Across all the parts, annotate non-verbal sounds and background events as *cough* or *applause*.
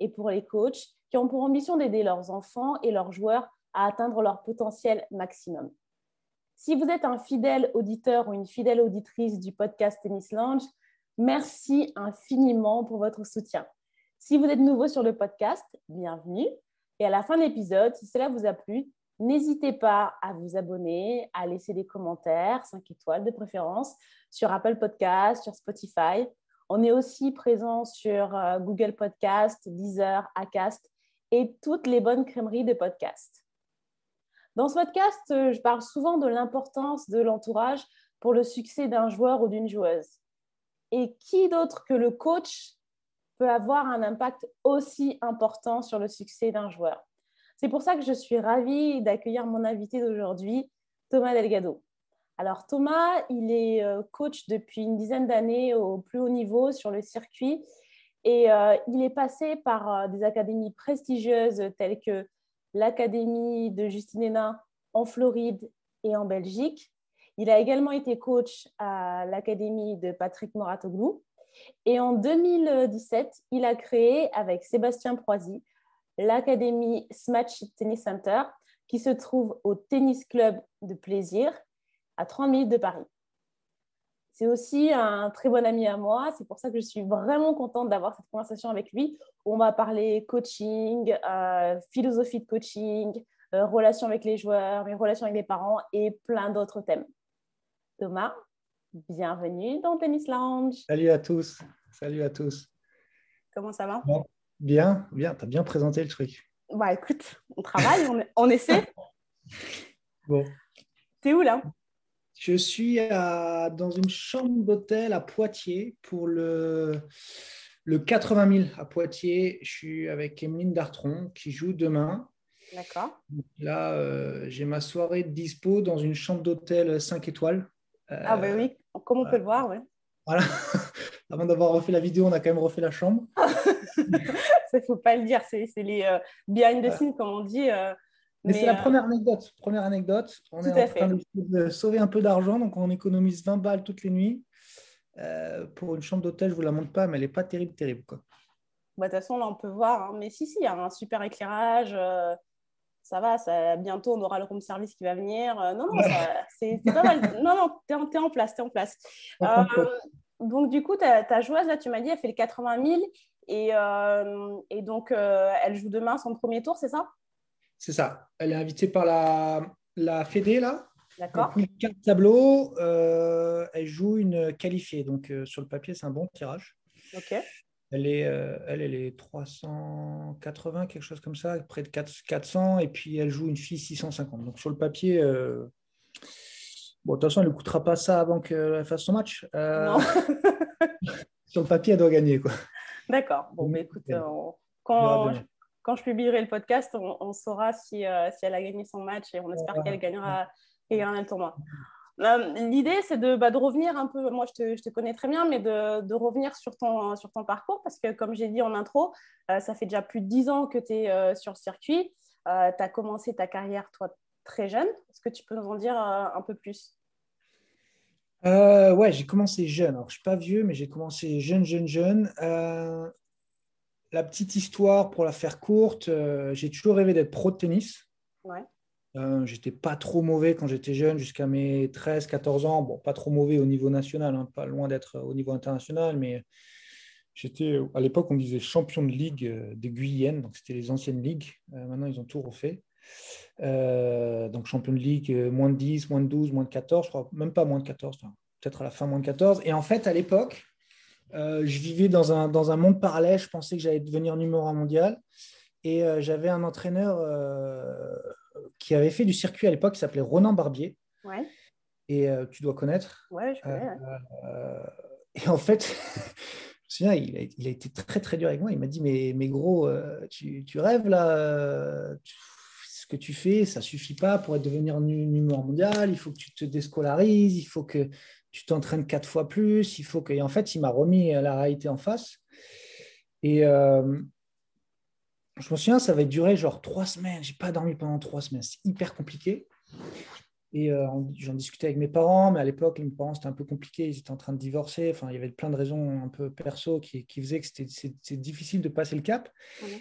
et pour les coachs qui ont pour ambition d'aider leurs enfants et leurs joueurs à atteindre leur potentiel maximum. Si vous êtes un fidèle auditeur ou une fidèle auditrice du podcast Tennis Lounge, merci infiniment pour votre soutien. Si vous êtes nouveau sur le podcast, bienvenue. Et à la fin de l'épisode, si cela vous a plu, n'hésitez pas à vous abonner, à laisser des commentaires, 5 étoiles de préférence, sur Apple Podcast, sur Spotify. On est aussi présent sur euh, Google Podcast, Deezer, Acast et toutes les bonnes crèmeries de podcast. Dans ce podcast, euh, je parle souvent de l'importance de l'entourage pour le succès d'un joueur ou d'une joueuse. Et qui d'autre que le coach peut avoir un impact aussi important sur le succès d'un joueur? C'est pour ça que je suis ravie d'accueillir mon invité d'aujourd'hui, Thomas Delgado. Alors Thomas, il est euh, coach depuis une dizaine d'années au plus haut niveau sur le circuit et euh, il est passé par euh, des académies prestigieuses telles que l'Académie de Justine Hénin en Floride et en Belgique. Il a également été coach à l'Académie de Patrick Moratoglou. Et en 2017, il a créé avec Sébastien Proisy l'Académie Smash Tennis Center qui se trouve au Tennis Club de Plaisir à 30 minutes de Paris. C'est aussi un très bon ami à moi. C'est pour ça que je suis vraiment contente d'avoir cette conversation avec lui. Où on va parler coaching, euh, philosophie de coaching, euh, relations avec les joueurs, mes relations avec les parents et plein d'autres thèmes. Thomas, bienvenue dans Tennis Lounge. Salut à tous. Salut à tous. Comment ça va? Bien, bien. Tu as bien présenté le truc. Bah écoute, on travaille, on, on essaie. *laughs* bon. T'es où là? Je suis à, dans une chambre d'hôtel à Poitiers pour le, le 80 000 à Poitiers. Je suis avec Emeline Dartron qui joue demain. D'accord. Là, euh, j'ai ma soirée de dispo dans une chambre d'hôtel 5 étoiles. ah, ben oui, comme on peut le voir, oui. Voilà. *laughs* Avant d'avoir refait la vidéo, on a quand même refait la chambre. *laughs* Il ne faut pas le dire, c'est les euh, behind the scenes, comme on dit. Mais, c'est la euh, première anecdote. Première anecdote. On est en train de sauver un peu d'argent, donc on économise 20 balles toutes les nuits. Euh, pour une chambre d'hôtel, je ne vous la montre pas, mais elle n'est pas terrible, terrible. Quoi. Bah, de toute façon, là, on peut voir. Hein. Mais si, si, il y a un super éclairage. Euh, ça va, ça, bientôt, on aura le room service qui va venir. non, non, *laughs* c'est pas mal. Non, non, tu es, en place, tu es en place. donc, du coup, ta, ta, joueuse, là, tu m'as dit, elle fait le 80 000. Et, et donc, elle joue demain son premier tour, c'est ça? C'est ça. Elle est invitée par la, la Fédé, là. D'accord. Quatre tableaux. Euh, elle joue une qualifiée. Donc, euh, sur le papier, c'est un bon tirage. OK. Elle est, euh, elle, elle est 380, quelque chose comme ça, près de 400. Et puis, elle joue une fille 650. Donc, sur le papier, bon, de toute façon, elle ne coûtera pas ça avant qu'elle fasse son match. non. *laughs* sur le papier, elle doit gagner. quoi. D'accord. Bon, mais écoute, quand, quand je publierai le podcast, on, saura si, euh, si, elle a gagné son match et on espère qu'elle gagnera, le tournoi. Euh, l'idée, c'est de, bah, de, revenir un peu, moi je te, je te connais très bien, mais de, de, revenir sur ton, sur ton parcours parce que comme j'ai dit en intro, euh, ça fait déjà plus de 10 ans que tu es sur le circuit. tu as commencé ta carrière, toi, très jeune. Est-ce que tu peux nous en dire un peu plus? Ouais, j'ai commencé jeune. Alors, je ne suis pas vieux, mais j'ai commencé jeune, jeune, jeune la petite histoire, pour la faire courte, euh, j'ai toujours rêvé d'être pro de tennis. Ouais. Euh, j'étais pas trop mauvais quand j'étais jeune, jusqu'à mes 13-14 ans. Bon, pas trop mauvais au niveau national, hein, pas loin d'être au niveau international, mais j'étais, à l'époque, on disait champion de ligue euh, de Guyenne, donc c'était les anciennes ligues. maintenant, ils ont tout refait. donc, champion de ligue, moins de 10, moins de 12, moins de 14, je crois, même pas moins de 14, peut-être à la fin moins de 14. Et en fait, à l'époque, euh, je vivais dans un, dans un monde parallèle. Je pensais que j'allais devenir numéro un mondial. Et euh, j'avais un entraîneur euh, qui avait fait du circuit à l'époque qui s'appelait Ronan Barbier. Ouais. Et tu dois connaître. Ouais, je connais. et en fait, *laughs* il a, il a, été très très dur avec moi. Il m'a dit mais, mais gros, tu, tu, rêves là Ce que tu fais, ça suffit pas pour devenir numéro mondial. Il faut que tu te déscolarises. Il faut que tu t'entraînes quatre fois plus. Il faut que. Et en fait, il m'a remis la réalité en face. Et euh, je me souviens, ça va durer genre trois semaines. J'ai pas dormi pendant trois semaines. C'est hyper compliqué. Et euh, j'en discutais avec mes parents, mais à l'époque, mes parents, c'était un peu compliqué. Ils étaient en train de divorcer. Enfin, il y avait plein de raisons un peu perso qui, qui faisaient que c'était difficile de passer le cap.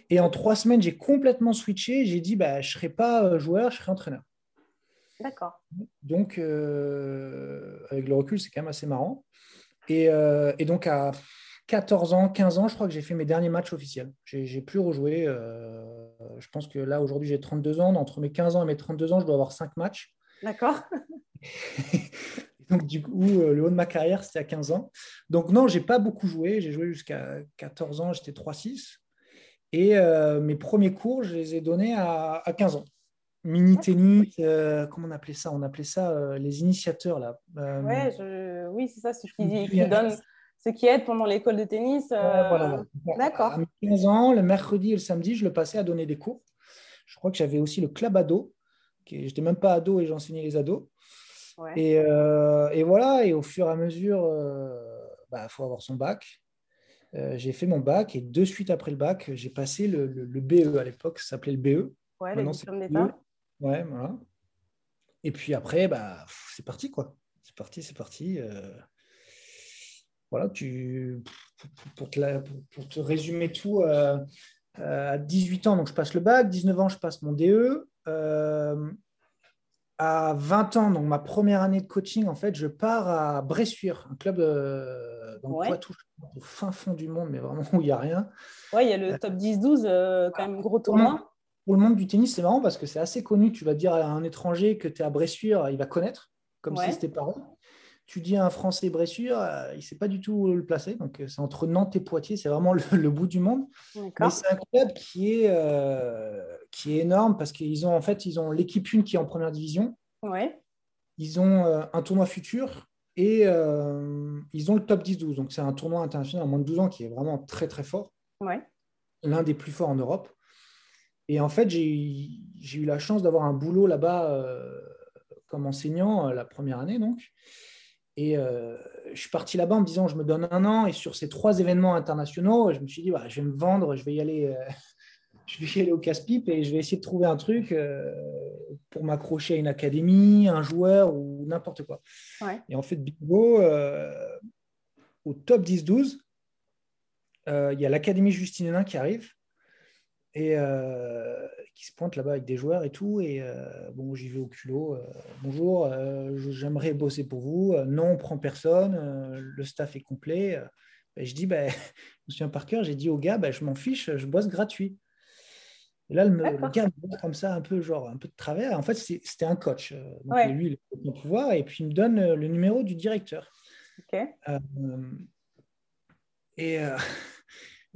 Et en trois semaines, j'ai complètement switché. J'ai dit, bah, je ne serai pas euh, joueur, je serai entraîneur. D'accord. Donc, avec le recul, c'est quand même assez marrant. Et, et donc, à 14 ans, 15 ans, je crois que j'ai fait mes derniers matchs officiels. J'ai plus rejoué. Euh, je pense que là, aujourd'hui, j'ai 32 ans. Entre mes 15 ans et mes 32 ans, je dois avoir 5 matchs. D'accord. *laughs* Donc, du coup, euh, le haut de ma carrière, c'était à 15 ans. Donc, non, j'ai pas beaucoup joué. J'ai joué jusqu'à 14 ans, j'étais 3-6. Et euh, mes premiers cours, je les ai donnés à, 15 ans. Mini-tennis, comment on appelait ça? On appelait ça les initiateurs. Là. ouais, oui, c'est ça, ce qui, qui donne ce qui aide pendant l'école de tennis. Euh, d'accord. À 15 ans, le mercredi et le samedi, je le passais à donner des cours. Je crois que j'avais aussi le club ado. Je n'étais même pas ado et j'enseignais les ados. Et, euh, et, voilà, et au fur et à mesure, il euh, bah, faut avoir son bac. j'ai fait mon bac et de suite après le bac, j'ai passé le, le, BE à l'époque, ça s'appelait le BE. Ouais, Maintenant, le diplôme d'État. Ouais, voilà. Et puis après, bah, c'est parti, quoi. C'est parti, c'est parti voilà, tu, pour, te, pour, te résumer tout, euh, euh, à 18 ans, donc je passe le bac, 19 ans, je passe mon DE. Euh, à 20 ans, donc ma première année de coaching, en fait, je pars à Bressuire, un club dans Poitou, au fin fond du monde, mais vraiment où il n'y a rien. Ouais, il y a le top 10-12, quand même gros tournoi. Pour le monde du tennis, c'est marrant parce que c'est assez connu. Tu vas dire à un étranger que tu es à Bressuire, il va connaître, comme si c'était parents tu dis à un Français Bressure, euh, il ne sait pas du tout le placer. Donc, euh, c'est entre Nantes et Poitiers, c'est vraiment le, bout du monde. Mais c'est un club qui est, euh, qui est énorme parce qu'ils ont en fait ils ont l'équipe une qui est en première division. Ouais. Ils ont un tournoi futur et ils ont le top 10-12. Donc, c'est un tournoi international à moins de 12 ans qui est vraiment très, très fort. Ouais. L'un des plus forts en Europe. Et en fait, j'ai eu la chance d'avoir un boulot là-bas comme enseignant la première année. donc. Et euh, je suis parti là-bas en me disant, je me donne un an. Et sur ces trois événements internationaux, je me suis dit, bah, je vais me vendre, je vais y aller, euh, *laughs* je vais y aller au casse-pipe et je vais essayer de trouver un truc euh, pour m'accrocher à une académie, un joueur ou n'importe quoi. Et en fait, bingo, au top 10-12, il y a l'Académie Justine Hénin qui arrive et euh, qui se pointe là-bas avec des joueurs et tout. Et euh, bon, j'y vais au culot. Euh, bonjour, j'aimerais bosser pour vous. non, on prend personne. le staff est complet. Ben, je dis, ben, *laughs* je me souviens par cœur, j'ai dit au gars, ben, je m'en fiche, je bosse gratuit. Et là, le, gars me voit comme ça, un peu, genre, un peu de travers. En fait, c'était un coach. Donc, lui, il a le pouvoir. Et puis, il me donne le numéro du directeur. et *laughs*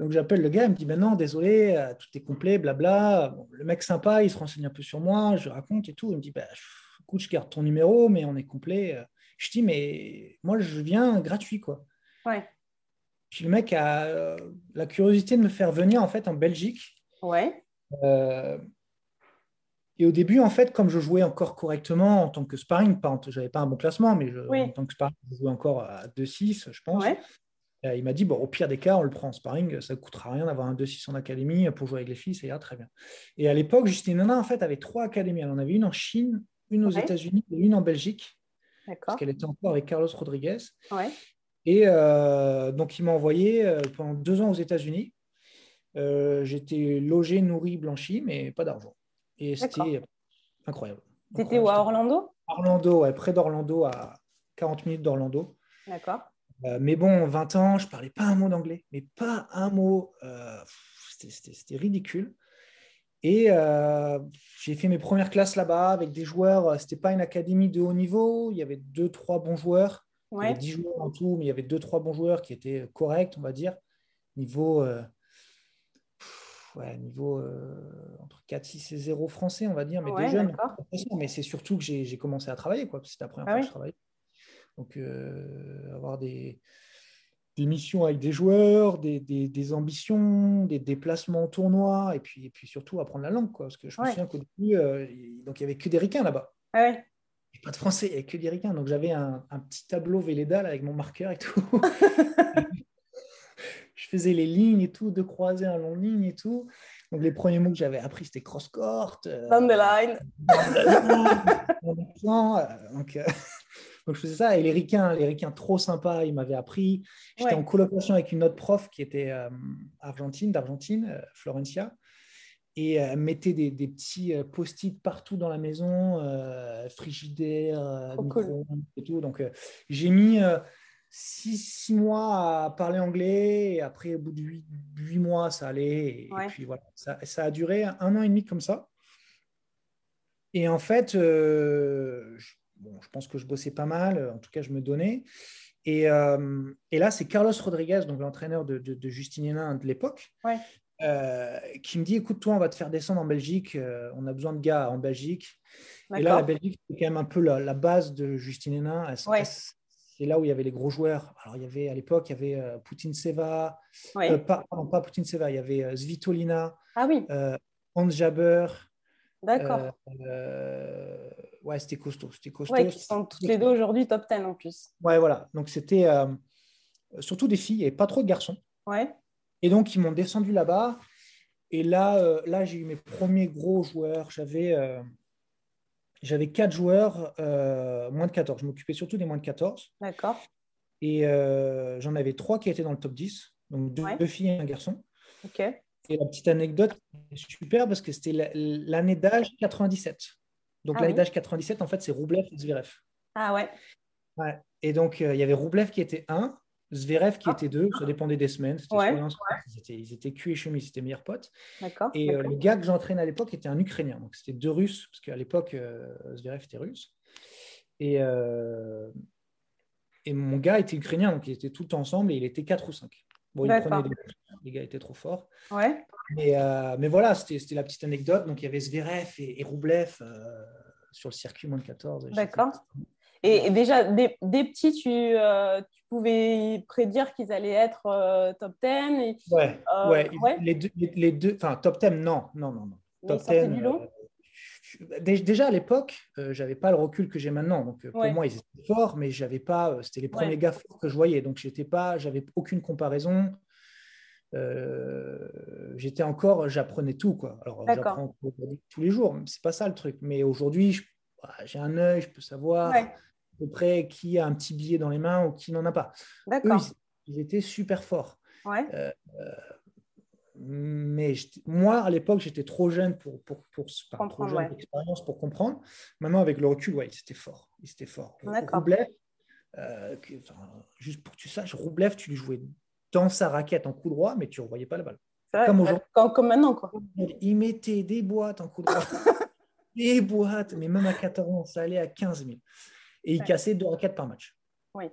Donc j'appelle le gars, il me dit ben non, désolé, euh, tout est complet, blabla. le mec sympa, il se renseigne un peu sur moi, je raconte et tout. Il me dit ben, écoute, je garde ton numéro, mais on est complet. Je dis mais moi je viens gratuit quoi. Ouais. Puis le mec a euh, la curiosité de me faire venir en fait en Belgique. Ouais. Euh, et au début, en fait, comme je jouais encore correctement en tant que sparring, je n'avais pas un bon classement, mais en tant que sparring, je jouais encore à 2-6, je pense. Ouais. Euh, il m'a dit, bon, au pire des cas, on le prend en sparring, ça ne coûtera rien d'avoir un 2-6 en académie pour jouer avec les filles, ça ira très bien. Et à l'époque, Justine Nana, en fait, avait trois académies. Elle en avait une en Chine, une aux États-Unis et une en Belgique. Parce qu'elle était encore avec Carlos Rodriguez. Et euh, donc, il m'a envoyé euh, pendant deux ans aux États-Unis. J'étais logé, nourri, blanchi, mais pas d'argent. Et c'était incroyable. C'était où, à Orlando? Orlando, près d'Orlando, à 40 minutes d'Orlando. D'accord. Euh, mais bon, 20 ans, je ne parlais pas un mot d'anglais, mais pas un mot. Euh, c'était ridicule. Et euh, j'ai fait mes premières classes là-bas avec des joueurs. Ce n'était pas une académie de haut niveau. Il y avait deux, trois bons joueurs. Il y avait 10 joueurs en tout, mais il y avait deux, trois bons joueurs qui étaient corrects, on va dire. Niveau, ouais, niveau entre 4, 6 et 0 français, on va dire, mais des jeunes. Mais c'est surtout que j'ai commencé à travailler. C'était la première ah fois que je travaillais. Donc, euh, avoir des, des missions avec des joueurs, des, des, ambitions, des déplacements au tournoi, et puis, et puis surtout apprendre la langue. Quoi, parce que je me souviens qu'au début, euh, donc, il n'y avait que des ricains là-bas. Ah ouais. Pas de français, il n'y avait que des ricains. Donc j'avais un, un, petit tableau Véleda avec mon marqueur et tout. je faisais les lignes et tout, de croiser en long ligne et tout. Donc les premiers mots que j'avais appris, c'était cross-court. Euh, Down the line. donc, euh, donc, je faisais ça. Et les ricains, les ricains trop sympas, ils m'avaient appris. J'étais en colocation avec une autre prof qui était euh, argentine, d'Argentine, euh, Florencia. Et elle mettait des, des petits post-it partout dans la maison, frigidaire, micro et tout. Donc j'ai mis six, mois à parler anglais. Et après, au bout de huit, mois, ça allait. Et, puis voilà, ça, ça, a duré un an et demi comme ça. Et en fait, euh, je, bon, je pense que je bossais pas mal. En tout cas, je me donnais. Et, euh, et là, c'est Carlos Rodriguez, donc l'entraîneur de, de, de Justine Hénin de l'époque, euh, qui me dit écoute, toi, on va te faire descendre en Belgique. on a besoin de gars en Belgique. Et là, la Belgique, c'est quand même un peu la, base de Justine Hénin. C'est là où il y avait les gros joueurs. Alors, il y avait à l'époque, il y avait euh, Poutine Seva, euh, pas, pas Poutine Seva, il y avait euh, Svitolina, ah, oui. Hans Jaber. D'accord. ouais, c'était costaud. C'était costaud. Ouais, qui sont toutes les deux aujourd'hui top 10 en plus. Ouais, voilà. Donc, c'était surtout des filles et pas trop de garçons. Ouais. Et donc, ils m'ont descendu là-bas. Et là, là j'ai eu mes premiers gros joueurs. J'avais j'avais quatre joueurs euh, moins de 14. Je m'occupais surtout des moins de 14. D'accord. Et euh, j'en avais trois qui étaient dans le top 10, donc deux, filles et un garçon. Ok. Et la petite anecdote est super parce que c'était l'année d'âge 97. Donc ah l'année d'âge 97, en fait, c'est Roublev et Zverev. Ah ouais. ouais. Et donc, euh, il y avait Roublev qui était un, Zverev qui ah. était deux, ça dépendait des semaines. Ils, étaient, ils étaient cul et chemise, c'était meilleurs potes. Et euh, le gars que j'entraînais à l'époque était un Ukrainien. Donc c'était deux Russes, parce qu'à l'époque, euh, Zverev était russe. Et, et mon gars était ukrainien, donc ils étaient tout ensemble et il était 4 ou 5. Bon, il prenait des... Les gars étaient trop forts. Ouais. Mais, mais voilà, c'était la petite anecdote. Donc il y avait Zverev et, et Roublev sur le circuit moins de 14. D'accord. Et déjà, des, petits, tu, euh, tu, pouvais prédire qu'ils allaient être euh, top 10 et, ouais, euh, ouais. Les, deux, les, deux, enfin, top 10, non, non, non. non. Top 10, du Déjà à l'époque, je j'avais pas le recul que j'ai maintenant. Donc pour moi, ils étaient forts, mais j'avais pas. C'était les premiers gars forts que je voyais. Donc j'étais pas, j'avais aucune comparaison. J'étais encore, j'apprenais tout quoi. Alors j'apprends tous les jours, c'est pas ça le truc. Mais aujourd'hui, j'ai un œil, je peux savoir peu près qui a un petit billet dans les mains ou qui n'en a pas. D'accord. Ils, étaient super forts. Ouais. Euh, euh, mais moi, à l'époque, j'étais trop jeune pour, pour, pour, trop jeune pour comprendre. Maintenant, avec le recul, ouais, ils étaient forts. Ils étaient forts. Roublev, euh, juste pour que tu saches, Roublev, tu lui jouais dans sa raquette en coup droit, mais tu ne revoyais pas la balle. comme, comme, comme, maintenant. Quoi. Il mettait des boîtes en coup droit. *laughs* des boîtes, mais même à 14 ans, ça allait à 15 000. Et il cassait deux raquettes par match. Oui.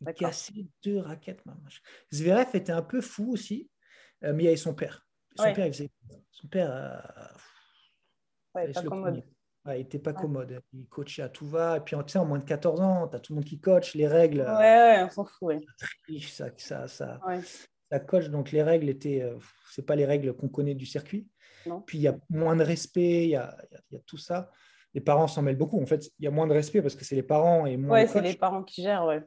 Il cassait deux raquettes par match. Zverev était un peu fou aussi, euh, mais il y avait son père. Son père, il faisait... Son père. Euh... Ouais, pas commode. Il n'était pas commode. Il coachait à tout va. Et puis, tu sais, en moins de 14 ans, tu as tout le monde qui coach. Les règles. Ouais, ouais on s'en fout. Ça, ça, ça, ça, coach. Donc, les règles étaient. Euh, c'est pas les règles qu'on connaît du circuit. Non. Puis, il y a moins de respect. Il y a, y a, tout ça les parents s'en mêlent beaucoup. En fait, il y a moins de respect parce que c'est les parents et moins. Ouais, c'est les parents qui gèrent, ouais.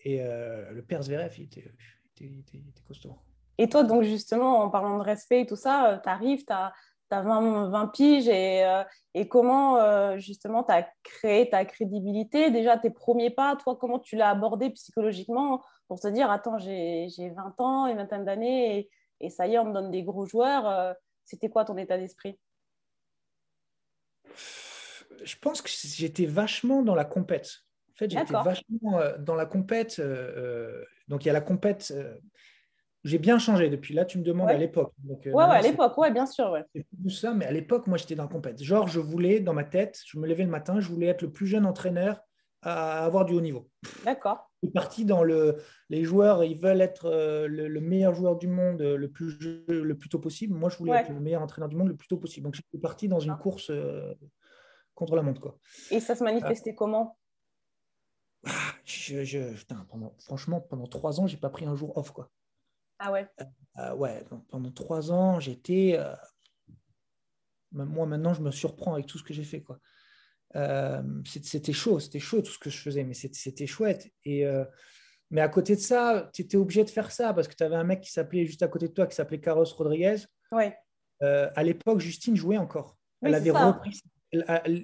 Et euh, le père Zverev, il était, costaud. Et toi, donc justement, en parlant de respect et tout ça, tu arrives, tu as, 20, 20, piges et, euh, et comment euh, justement tu as créé ta crédibilité? Déjà, tes premiers pas, toi, comment tu l'as abordé psychologiquement pour te dire, attends, j'ai 20 ans, une vingtaine d'années et, et, ça y est, on me donne des gros joueurs. C'était quoi ton état d'esprit? Je pense que j'étais vachement dans la compète. En fait, j'étais vachement euh, dans la compète. Euh, euh, donc, il y a la compète. J'ai bien changé depuis. Là, tu me demandes à l'époque. ouais, ouais, à l'époque, ouais, bien sûr. Ouais. C'est tout ça, mais à l'époque, moi, j'étais dans la compète. Genre, je voulais, dans ma tête, je me levais le matin, je voulais être le plus jeune entraîneur à avoir du haut niveau. D'accord. Je suis parti dans le. Les joueurs, ils veulent être le, meilleur joueur du monde le plus, le plus tôt possible. Moi, je voulais être le meilleur entraîneur du monde le plus tôt possible. Donc, je suis parti dans une course contre la montre. Quoi. Et ça se manifestait comment? Ah, je, pendant, franchement, pendant trois ans, j'ai pas pris un jour off. Quoi. Ah ouais euh, Ouais, pendant trois ans, j'étais. moi, maintenant, je me surprends avec tout ce que j'ai fait. Quoi. c'était chaud, c'était chaud tout ce que je faisais, mais c'était chouette. Et, mais à côté de ça, tu étais obligé de faire ça parce que tu avais un mec qui s'appelait juste à côté de toi, qui s'appelait Carlos Rodriguez. Ouais. à l'époque, Justine jouait encore. Elle avait repris,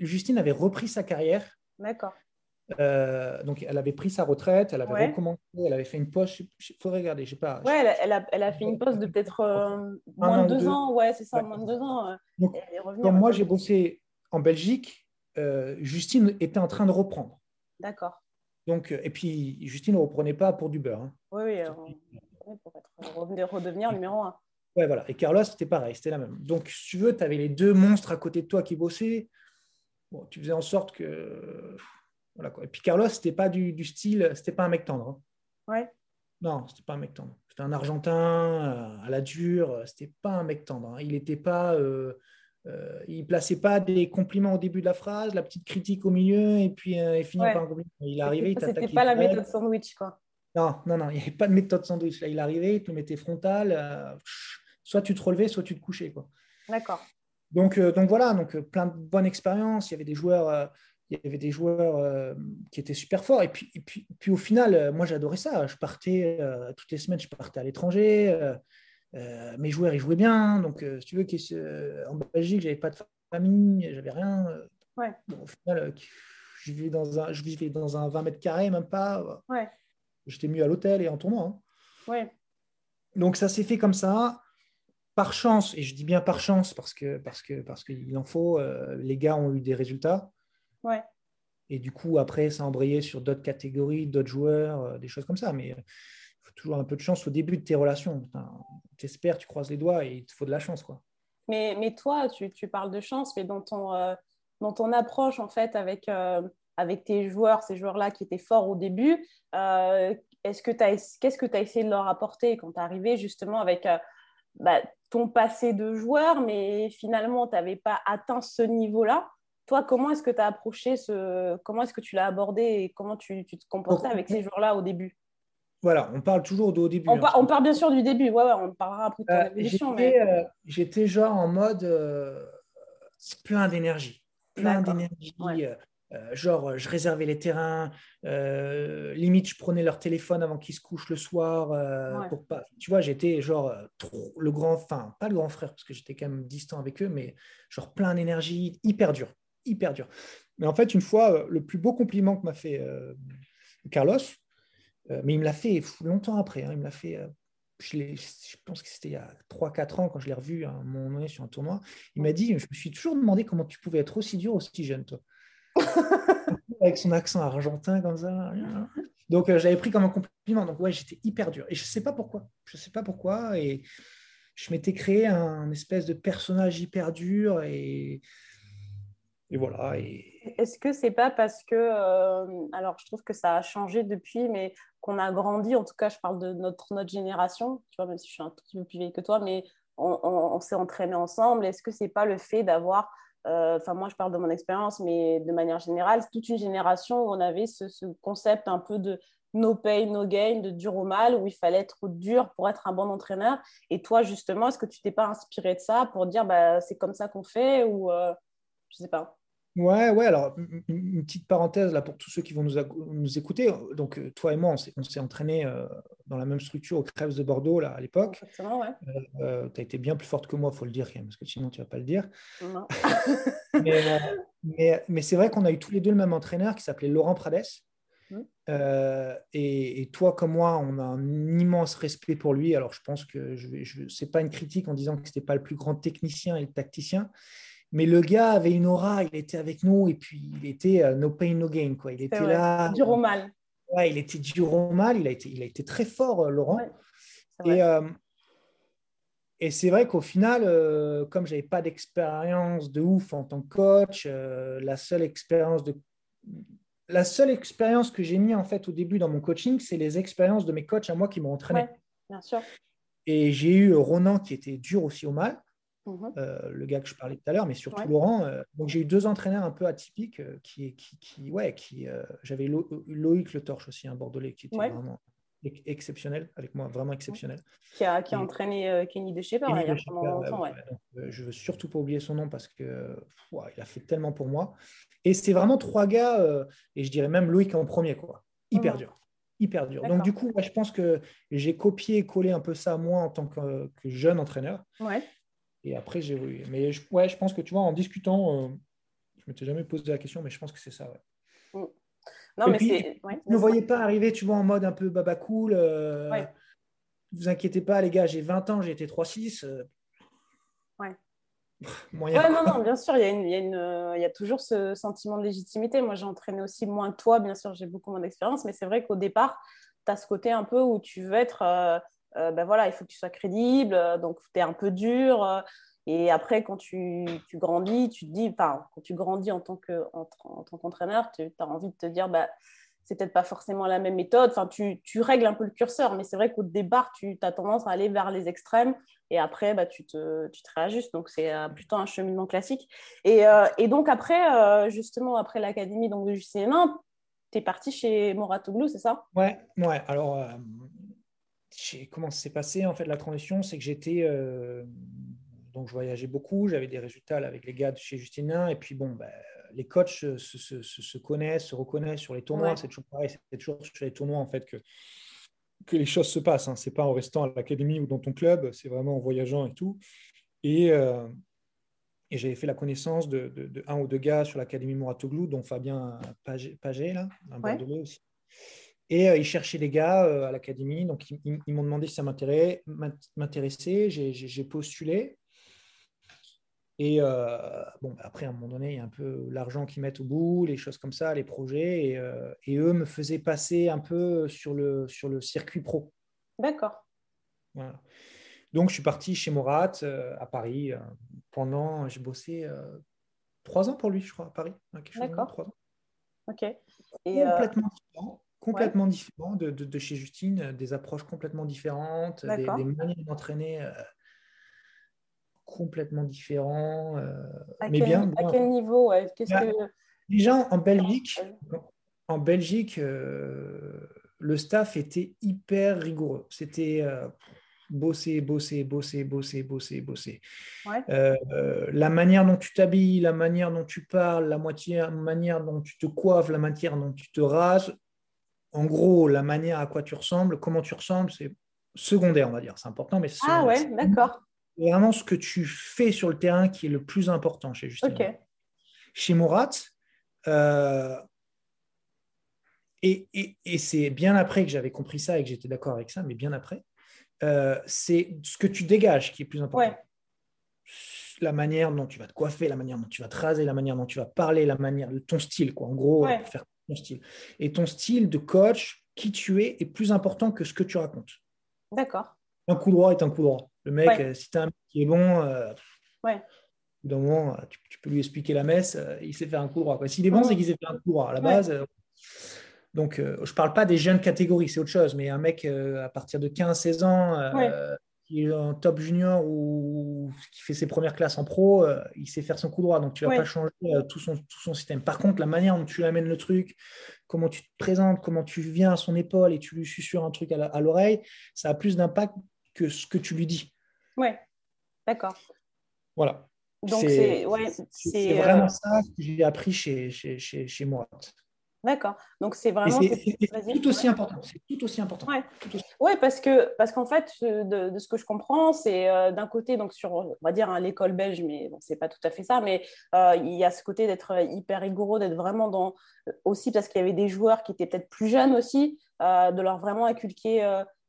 Justine avait repris sa carrière. D'accord. Euh, donc, elle avait pris sa retraite, elle avait recommencé, elle avait fait une pause. Il faudrait regarder, je sais pas. Ouais, elle a, elle, a, fait une pause de peut-être euh, moins de deux, ans. Ouais, c'est ça, moins de deux ans. Euh, donc, quand moi, j'ai bossé en Belgique, Justine était en train de reprendre. D'accord. Donc, et puis, Justine ne reprenait pas pour du beurre. Hein. Oui, oui, pour être, redevenir numéro un. Ouais, voilà. Et Carlos, c'était pareil, c'était la même. Donc, si tu veux, tu avais les deux monstres à côté de toi qui bossaient. Bon, tu faisais en sorte que. Voilà, quoi. Et puis Carlos, c'était pas du, du style, c'était pas un mec tendre. Hein. Ouais. Non, c'était pas un mec tendre. C'était un Argentin euh, à la dure. C'était pas un mec tendre. Hein. Il était pas. Euh, euh, il plaçait pas des compliments au début de la phrase, la petite critique au milieu, et puis il finit par un compliment. Il arrivait, il C'était pas la méthode sandwich, quoi. Non, non, non, il n'y avait pas de méthode sandwich. Là, il arrivait, il te mettait frontal. soit tu te relevais, soit tu te couchais, quoi. D'accord. Donc, donc voilà, donc plein de bonnes expériences. Il y avait des joueurs il y avait des joueurs euh, qui étaient super forts. Et puis, et puis, puis au final, euh, moi, j'adorais ça. Je partais euh, toutes les semaines, je partais à l'étranger. mes joueurs, ils jouaient bien. Donc, si tu veux, en Belgique, j'avais pas de famille, j'avais rien. Ouais. au final, je vivais, dans un, je vivais dans un 20 mètres carrés, même pas. Ouais. J'étais mieux à l'hôtel et en tournoi. Hein. Ouais. Donc, ça s'est fait comme ça. Par chance, et je dis bien par chance parce que parce que parce qu'il en faut, les gars ont eu des résultats. Ouais. Et du coup, après, ça a embrayé sur d'autres catégories, d'autres joueurs, euh, des choses comme ça. Mais il faut toujours un peu de chance au début de tes relations. Tu espères, tu croises les doigts et il te faut de la chance. Quoi. Mais, mais toi, tu, tu parles de chance, mais dans ton, euh, dans ton approche, en fait, avec, euh, avec tes joueurs, ces joueurs-là qui étaient forts au début, est-ce que qu'est-ce que tu as essayé de leur apporter quand tu es arrivé justement avec bah, ton passé de joueur, mais finalement, tu n'avais pas atteint ce niveau-là? Toi, comment est-ce que tu as approché ce. Comment est-ce que tu l'as abordé et comment tu, tu te comportais avec ces joueurs-là au début? Voilà, on parle toujours au début. On, hein. on, parle bien sûr du début, ouais, ouais on parlera après de ton euh, mais... Euh, j'étais genre en mode euh, plein d'énergie. Plein d'énergie. genre, je réservais les terrains, limite, je prenais leur téléphone avant qu'ils se couchent le soir. pour pas... Tu vois, j'étais genre le grand, enfin, pas le grand frère, parce que j'étais quand même distant avec eux, mais genre plein d'énergie, hyper dur hyper dur. Mais en fait, une fois, euh, le plus beau compliment que m'a fait euh, Carlos, euh, mais il me l'a fait longtemps après, hein, il me l'a fait, je, je, pense que c'était il y a 3-4 ans quand je l'ai revu à un moment donné sur un tournoi, il m'a dit, je me suis toujours demandé comment tu pouvais être aussi dur, aussi jeune, toi. *laughs* Avec son accent argentin comme ça. Donc, j'avais pris comme un compliment. Donc, ouais, j'étais hyper dur. Et je ne sais pas pourquoi. Je ne sais pas pourquoi. Et je m'étais créé un espèce de personnage hyper dur et et voilà. Est-ce que c'est pas parce que, euh, alors je trouve que ça a changé depuis, mais qu'on a grandi, en tout cas je parle de notre, notre génération, tu vois, même si je suis un tout petit peu plus vieille que toi, mais on, s'est entraîné ensemble. Est-ce que c'est pas le fait d'avoir, euh, enfin moi je parle de mon expérience, mais de manière générale, toute une génération où on avait ce, ce, concept un peu de no pain, no gain, de dur au mal, où il fallait être dur pour être un bon entraîneur. Et toi justement, est-ce que tu t'es pas inspiré de ça pour dire bah, c'est comme ça qu'on fait ou euh, je sais pas Ouais, ouais, alors une petite parenthèse là pour tous ceux qui vont nous, nous écouter. Donc, euh, toi et moi, on s'est entraîné euh, dans la même structure au Crèves de Bordeaux là, à l'époque. Ouais. Euh, tu as été bien plus forte que moi, il faut le dire, parce que sinon tu ne vas pas le dire. *laughs* mais, mais, c'est vrai qu'on a eu tous les deux le même entraîneur qui s'appelait Laurent Prades. Mmh. Et, et, toi comme moi, on a un immense respect pour lui. Alors, je pense que je, je, ce n'est pas une critique en disant que ce n'était pas le plus grand technicien et le tacticien. Mais le gars avait une aura, il était avec nous et puis il était euh, no pain, no gain. Quoi. Il était là. Dur au mal. Ouais, il était dur au mal. Il a été, il a été très fort, euh, Laurent. et, euh, et c'est vrai qu'au final, comme je n'avais pas d'expérience de ouf en tant que coach, la seule expérience de. La seule expérience que j'ai mis en fait au début dans mon coaching, c'est les expériences de mes coachs à moi qui m'ont entraîné. bien sûr. Et j'ai eu Ronan qui était dur aussi au mal. Mhm. Euh, le gars que je parlais tout à l'heure, mais surtout Laurent. Euh, donc j'ai eu deux entraîneurs un peu atypiques euh, qui, qui, qui, ouais, qui j'avais Loïc Le Torche aussi, un Bordelais qui était vraiment exceptionnel avec moi, vraiment exceptionnel. Qui a, qui a entraîné Kenny De Shepard a longtemps. Ouais. je veux surtout pas oublier son nom parce que il a fait tellement pour moi. Et c'est vraiment trois gars, et je dirais même Loïc en premier, quoi. Hyper dur hyper dur. Donc, du coup, je pense que j'ai copié et collé un peu ça moi en tant que, que jeune entraîneur. Ouais. Et après, j'ai évolué. Mais je, ouais, je pense que tu vois, en discutant, euh, je ne m'étais jamais posé la question, mais je pense que c'est ça. Ouais. Mm. Non, mais ne voyez pas arriver, tu vois, en mode un peu baba cool. Euh, ouais. Vous inquiétez pas, les gars, j'ai 20 ans, j'ai été 3-6. Euh, ouais. Moyen. Ouais, non, non, bien sûr, il y, a une, il, y a une, il y a toujours ce sentiment de légitimité. Moi, j'ai entraîné aussi moins que toi, bien sûr, j'ai beaucoup moins d'expérience, mais c'est vrai qu'au départ, tu as ce côté un peu où tu veux être euh, ben voilà, il faut que tu sois crédible, euh, donc tu es un peu dur. Euh, et après, quand tu, tu, grandis, tu te dis, enfin, quand tu grandis en tant qu'entraîneur, tu as envie de te dire, bah, c'est peut-être pas forcément la même méthode. Enfin, tu, tu règles un peu le curseur, mais c'est vrai qu'au départ, tu as tendance à aller vers les extrêmes et après, bah, tu, te, tu te réajustes. Donc, c'est plutôt un cheminement classique. Et, et donc, après, justement, après l'académie de Justin tu es parti chez Moratoglou, c'est ça? Ouais, ouais. Alors, comment s'est passé en fait la transition C'est que j'étais euh, donc je voyageais beaucoup, j'avais des résultats avec les gars de chez Justinien et puis bon, bah, les coachs se, se, se, connaissent, se reconnaissent sur les tournois. C'est toujours pareil, c'est toujours sur les tournois en fait que que les choses se passent. Hein. C'est pas en restant à l'académie ou dans ton club, c'est vraiment en voyageant et tout. Et, euh, et j'avais fait la connaissance de, de, un ou deux gars sur l'académie Moratoglou, dont Fabien Paget, là, un Bordelais aussi. Et euh, ils cherchaient des gars euh, à l'académie. Donc, ils, m'ont demandé si ça m'intéressait. J'ai postulé. Et euh, bon, après, à un moment donné, il y a un peu l'argent qu'ils mettent au bout, les choses comme ça, les projets. Et, et, eux me faisaient passer un peu sur le, sur le circuit pro. D'accord. Voilà. Donc, je suis parti chez Morat à Paris pendant, j'ai bossé trois ans pour lui, je crois, à Paris. D'accord. Ok. Et Complètement différent complètement différent de, de, chez Justine, euh, des approches complètement différentes, des, manières d'entraîner euh, complètement différentes. Euh, mais bien, À quel niveau ouais. Bah, que... Déjà en Belgique, en Belgique le staff était hyper rigoureux. C'était bosser, bosser, bosser, bosser, bosser, bosser. la manière dont tu t'habilles, la manière dont tu parles, la moitié, manière dont tu te coiffes, la manière dont tu te rases, en gros, la manière à quoi tu ressembles, comment tu ressembles, c'est secondaire, on va dire. C'est important, mais c'est Ah ouais, d'accord. C'est vraiment ce que tu fais sur le terrain qui est le plus important chez Justin. Chez Morat, euh, et, c'est bien après que j'avais compris ça et que j'étais d'accord avec ça, mais bien après, euh, c'est ce que tu dégages qui est plus important. La manière dont tu vas te coiffer, la manière dont tu vas te raser, la manière dont tu vas parler, la manière, ton style, quoi. En gros, pour faire style. Et ton style de coach, qui tu es, est plus important que ce que tu racontes. D'accord. Un coup droit est un coup droit. Le mec, euh, si tu as un mec qui est bon, euh, ouais. d'un moment, tu, peux lui expliquer la messe, euh, il sait faire un coup droit. S'il est bon, c'est qu'il sait faire un coup droit. À la base, donc je ne parle pas des jeunes catégories, c'est autre chose, mais un mec à partir de 15-16 ans, qui est en top junior ou qui fait ses premières classes en pro, euh, il sait faire son coup droit. Donc, tu ne vas pas changer euh, tout, son, tout son système. Par contre, la manière dont tu amènes le truc, comment tu te présentes, comment tu viens à son épaule et tu lui susurres un truc à l'oreille, ça a plus d'impact que ce que tu lui dis. Ouais, d'accord. Voilà. Donc, c'est vraiment euh, ça que j'ai appris chez, chez, chez, chez moi. D'accord. Donc c'est vraiment. C'est tout aussi important. C'est tout aussi important. Ouais. ouais parce que parce qu'en fait, de, ce que je comprends, c'est euh, d'un côté donc sur on va dire hein, l'école belge, mais bon, c'est pas tout à fait ça, mais euh, il y a ce côté d'être hyper rigoureux, d'être vraiment dans aussi parce qu'il y avait des joueurs qui étaient peut-être plus jeunes aussi, euh, de leur vraiment inculquer.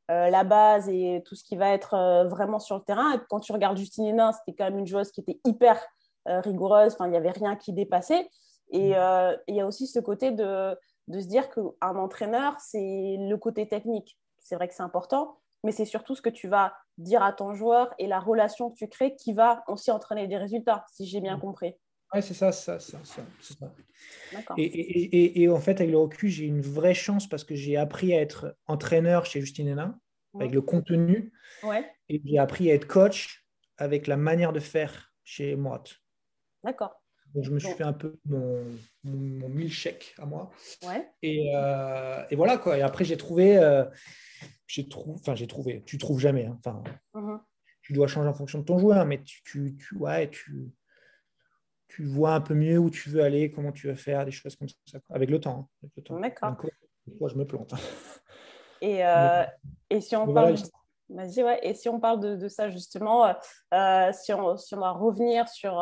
la base et tout ce qui va être vraiment sur le terrain. Et quand tu regardes Justine Hénin, c'était quand même une joueuse qui était hyper rigoureuse. Enfin, il n'y avait rien qui dépassait. Et mm. euh, il y a aussi ce côté de, de se dire qu'un entraîneur, c'est le côté technique. C'est vrai que c'est important, mais c'est surtout ce que tu vas dire à ton joueur et la relation que tu crées qui va aussi entraîner des résultats, si j'ai bien mm. compris. Oui, c'est ça, ça, ça, ça, ça. Et, et, et, en fait, avec le recul, j'ai une vraie chance parce que j'ai appris à être entraîneur chez Justine Hénin, avec le contenu. Ouais. Et j'ai appris à être coach avec la manière de faire chez Morat. D'accord. Donc, je me suis fait un peu mon, mon, mon chèques à moi. Ouais. Et, euh, et, voilà, quoi. Et après, j'ai trouvé, euh, j'ai enfin, j'ai trouvé, tu trouves jamais. Hein. Enfin, mm-hmm. tu dois changer en fonction de ton joueur, mais tu, tu, tu, ouais, tu, tu vois un peu mieux où tu veux aller, comment tu veux faire, des choses comme ça, avec le temps. Hein, temps. D'accord. Moi, je me plante. Et, euh, et si on parle. ouais. Et si on parle de, de ça justement, si, on, si on va revenir sur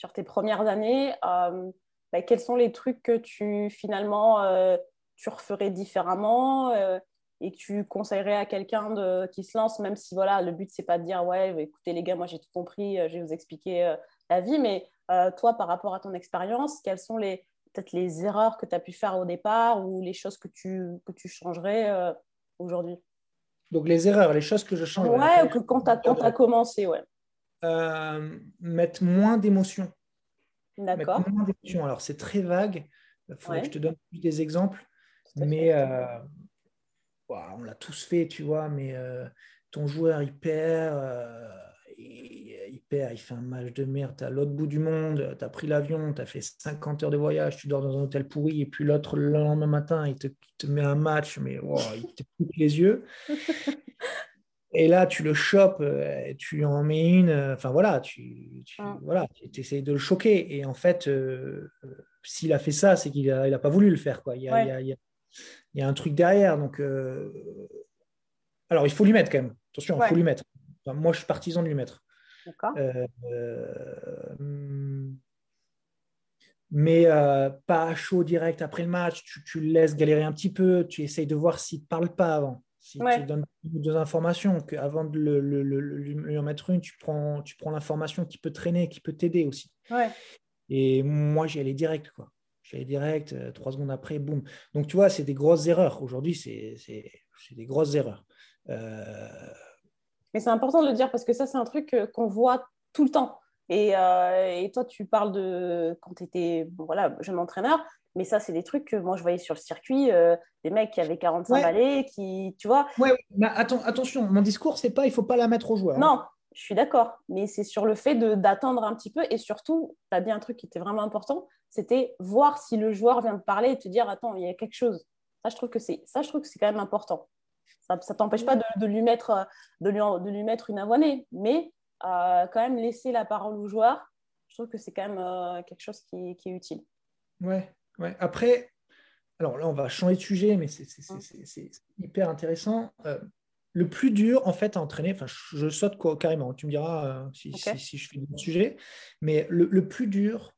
sur tes premières années, euh, bah, quels sont les trucs que tu finalement euh, tu referais différemment euh, et que tu conseillerais à quelqu'un qui se lance, même si voilà, le but c'est pas de dire ouais, écoutez les gars, moi j'ai tout compris, je vais vous expliquer la vie, mais toi par rapport à ton expérience, quelles sont les peut-être les erreurs que tu as pu faire au départ ou les choses que tu, que tu changerais aujourd'hui? Donc les erreurs, les choses que je changerais. Ouais, que quand tu as, as, commencé, ouais. Euh, mettre moins d'émotions. D'accord. Alors, c'est très vague. Il faudrait que je te donne plus des exemples. Mais euh, on l'a tous fait, tu vois. Mais euh, ton joueur, il perd, il, perd, il fait un match de merde. Tu à l'autre bout du monde, tu as pris l'avion, tu as fait 50 heures de voyage, tu dors dans un hôtel pourri. Et puis l'autre, le lendemain matin, il te, te met un match, mais il te coupe les yeux. *laughs* Et là, tu le chopes, euh, tu en mets une. Euh, enfin voilà, tu, tu mm. voilà, essayes de le choquer. Et en fait, euh, s'il a fait ça, c'est qu'il n'a il a pas voulu le faire. Quoi. Il, y a, il, y a, il, y a, un truc derrière. Donc, alors, il faut lui mettre quand même. Attention, il faut lui mettre. moi, je suis partisan de lui mettre. D'accord. mais pas à chaud direct après le match. Tu, tu, le laisses galérer un petit peu. Tu essayes de voir s'il ne parle pas avant. Si tu donnes deux informations, qu'avant de le, lui en mettre une, tu prends, tu prends l'information qui peut traîner, qui peut t'aider aussi. Et moi, j'y allais direct. Quoi. J'y allais direct, euh, trois secondes après, boum. Donc, tu vois, c'est des grosses erreurs. Aujourd'hui, c'est des grosses erreurs. Euh, Mais c'est important de le dire parce que ça, c'est un truc qu'on voit tout le temps. Et, euh, et, toi, tu parles de quand tu étais voilà, jeune entraîneur, mais ça, c'est des trucs que moi, je voyais sur le circuit, euh, des mecs qui avaient 45 balais, qui, tu vois. Oui, mais attends, attention, mon discours, c'est pas il faut pas la mettre aux joueurs. Hein. Non, je suis d'accord, mais c'est sur le fait d'attendre un petit peu et surtout, tu as dit un truc qui était vraiment important, c'était voir si le joueur vient de parler et te dire attends, il y a quelque chose. Ça, je trouve que c'est ça, je trouve que c'est quand même important. Ça ne t'empêche pas de, lui mettre, de, lui, de lui mettre une avoinée, mais euh, quand même laisser la parole au joueur, je trouve que c'est quand même euh, quelque chose qui, qui est utile. Ouais, après, alors là, on va changer de sujet, mais c'est hyper intéressant. Euh, le plus dur, en fait, à entraîner, enfin, je saute quoi, carrément, tu me diras euh, si, je fais le sujet, mais le, plus dur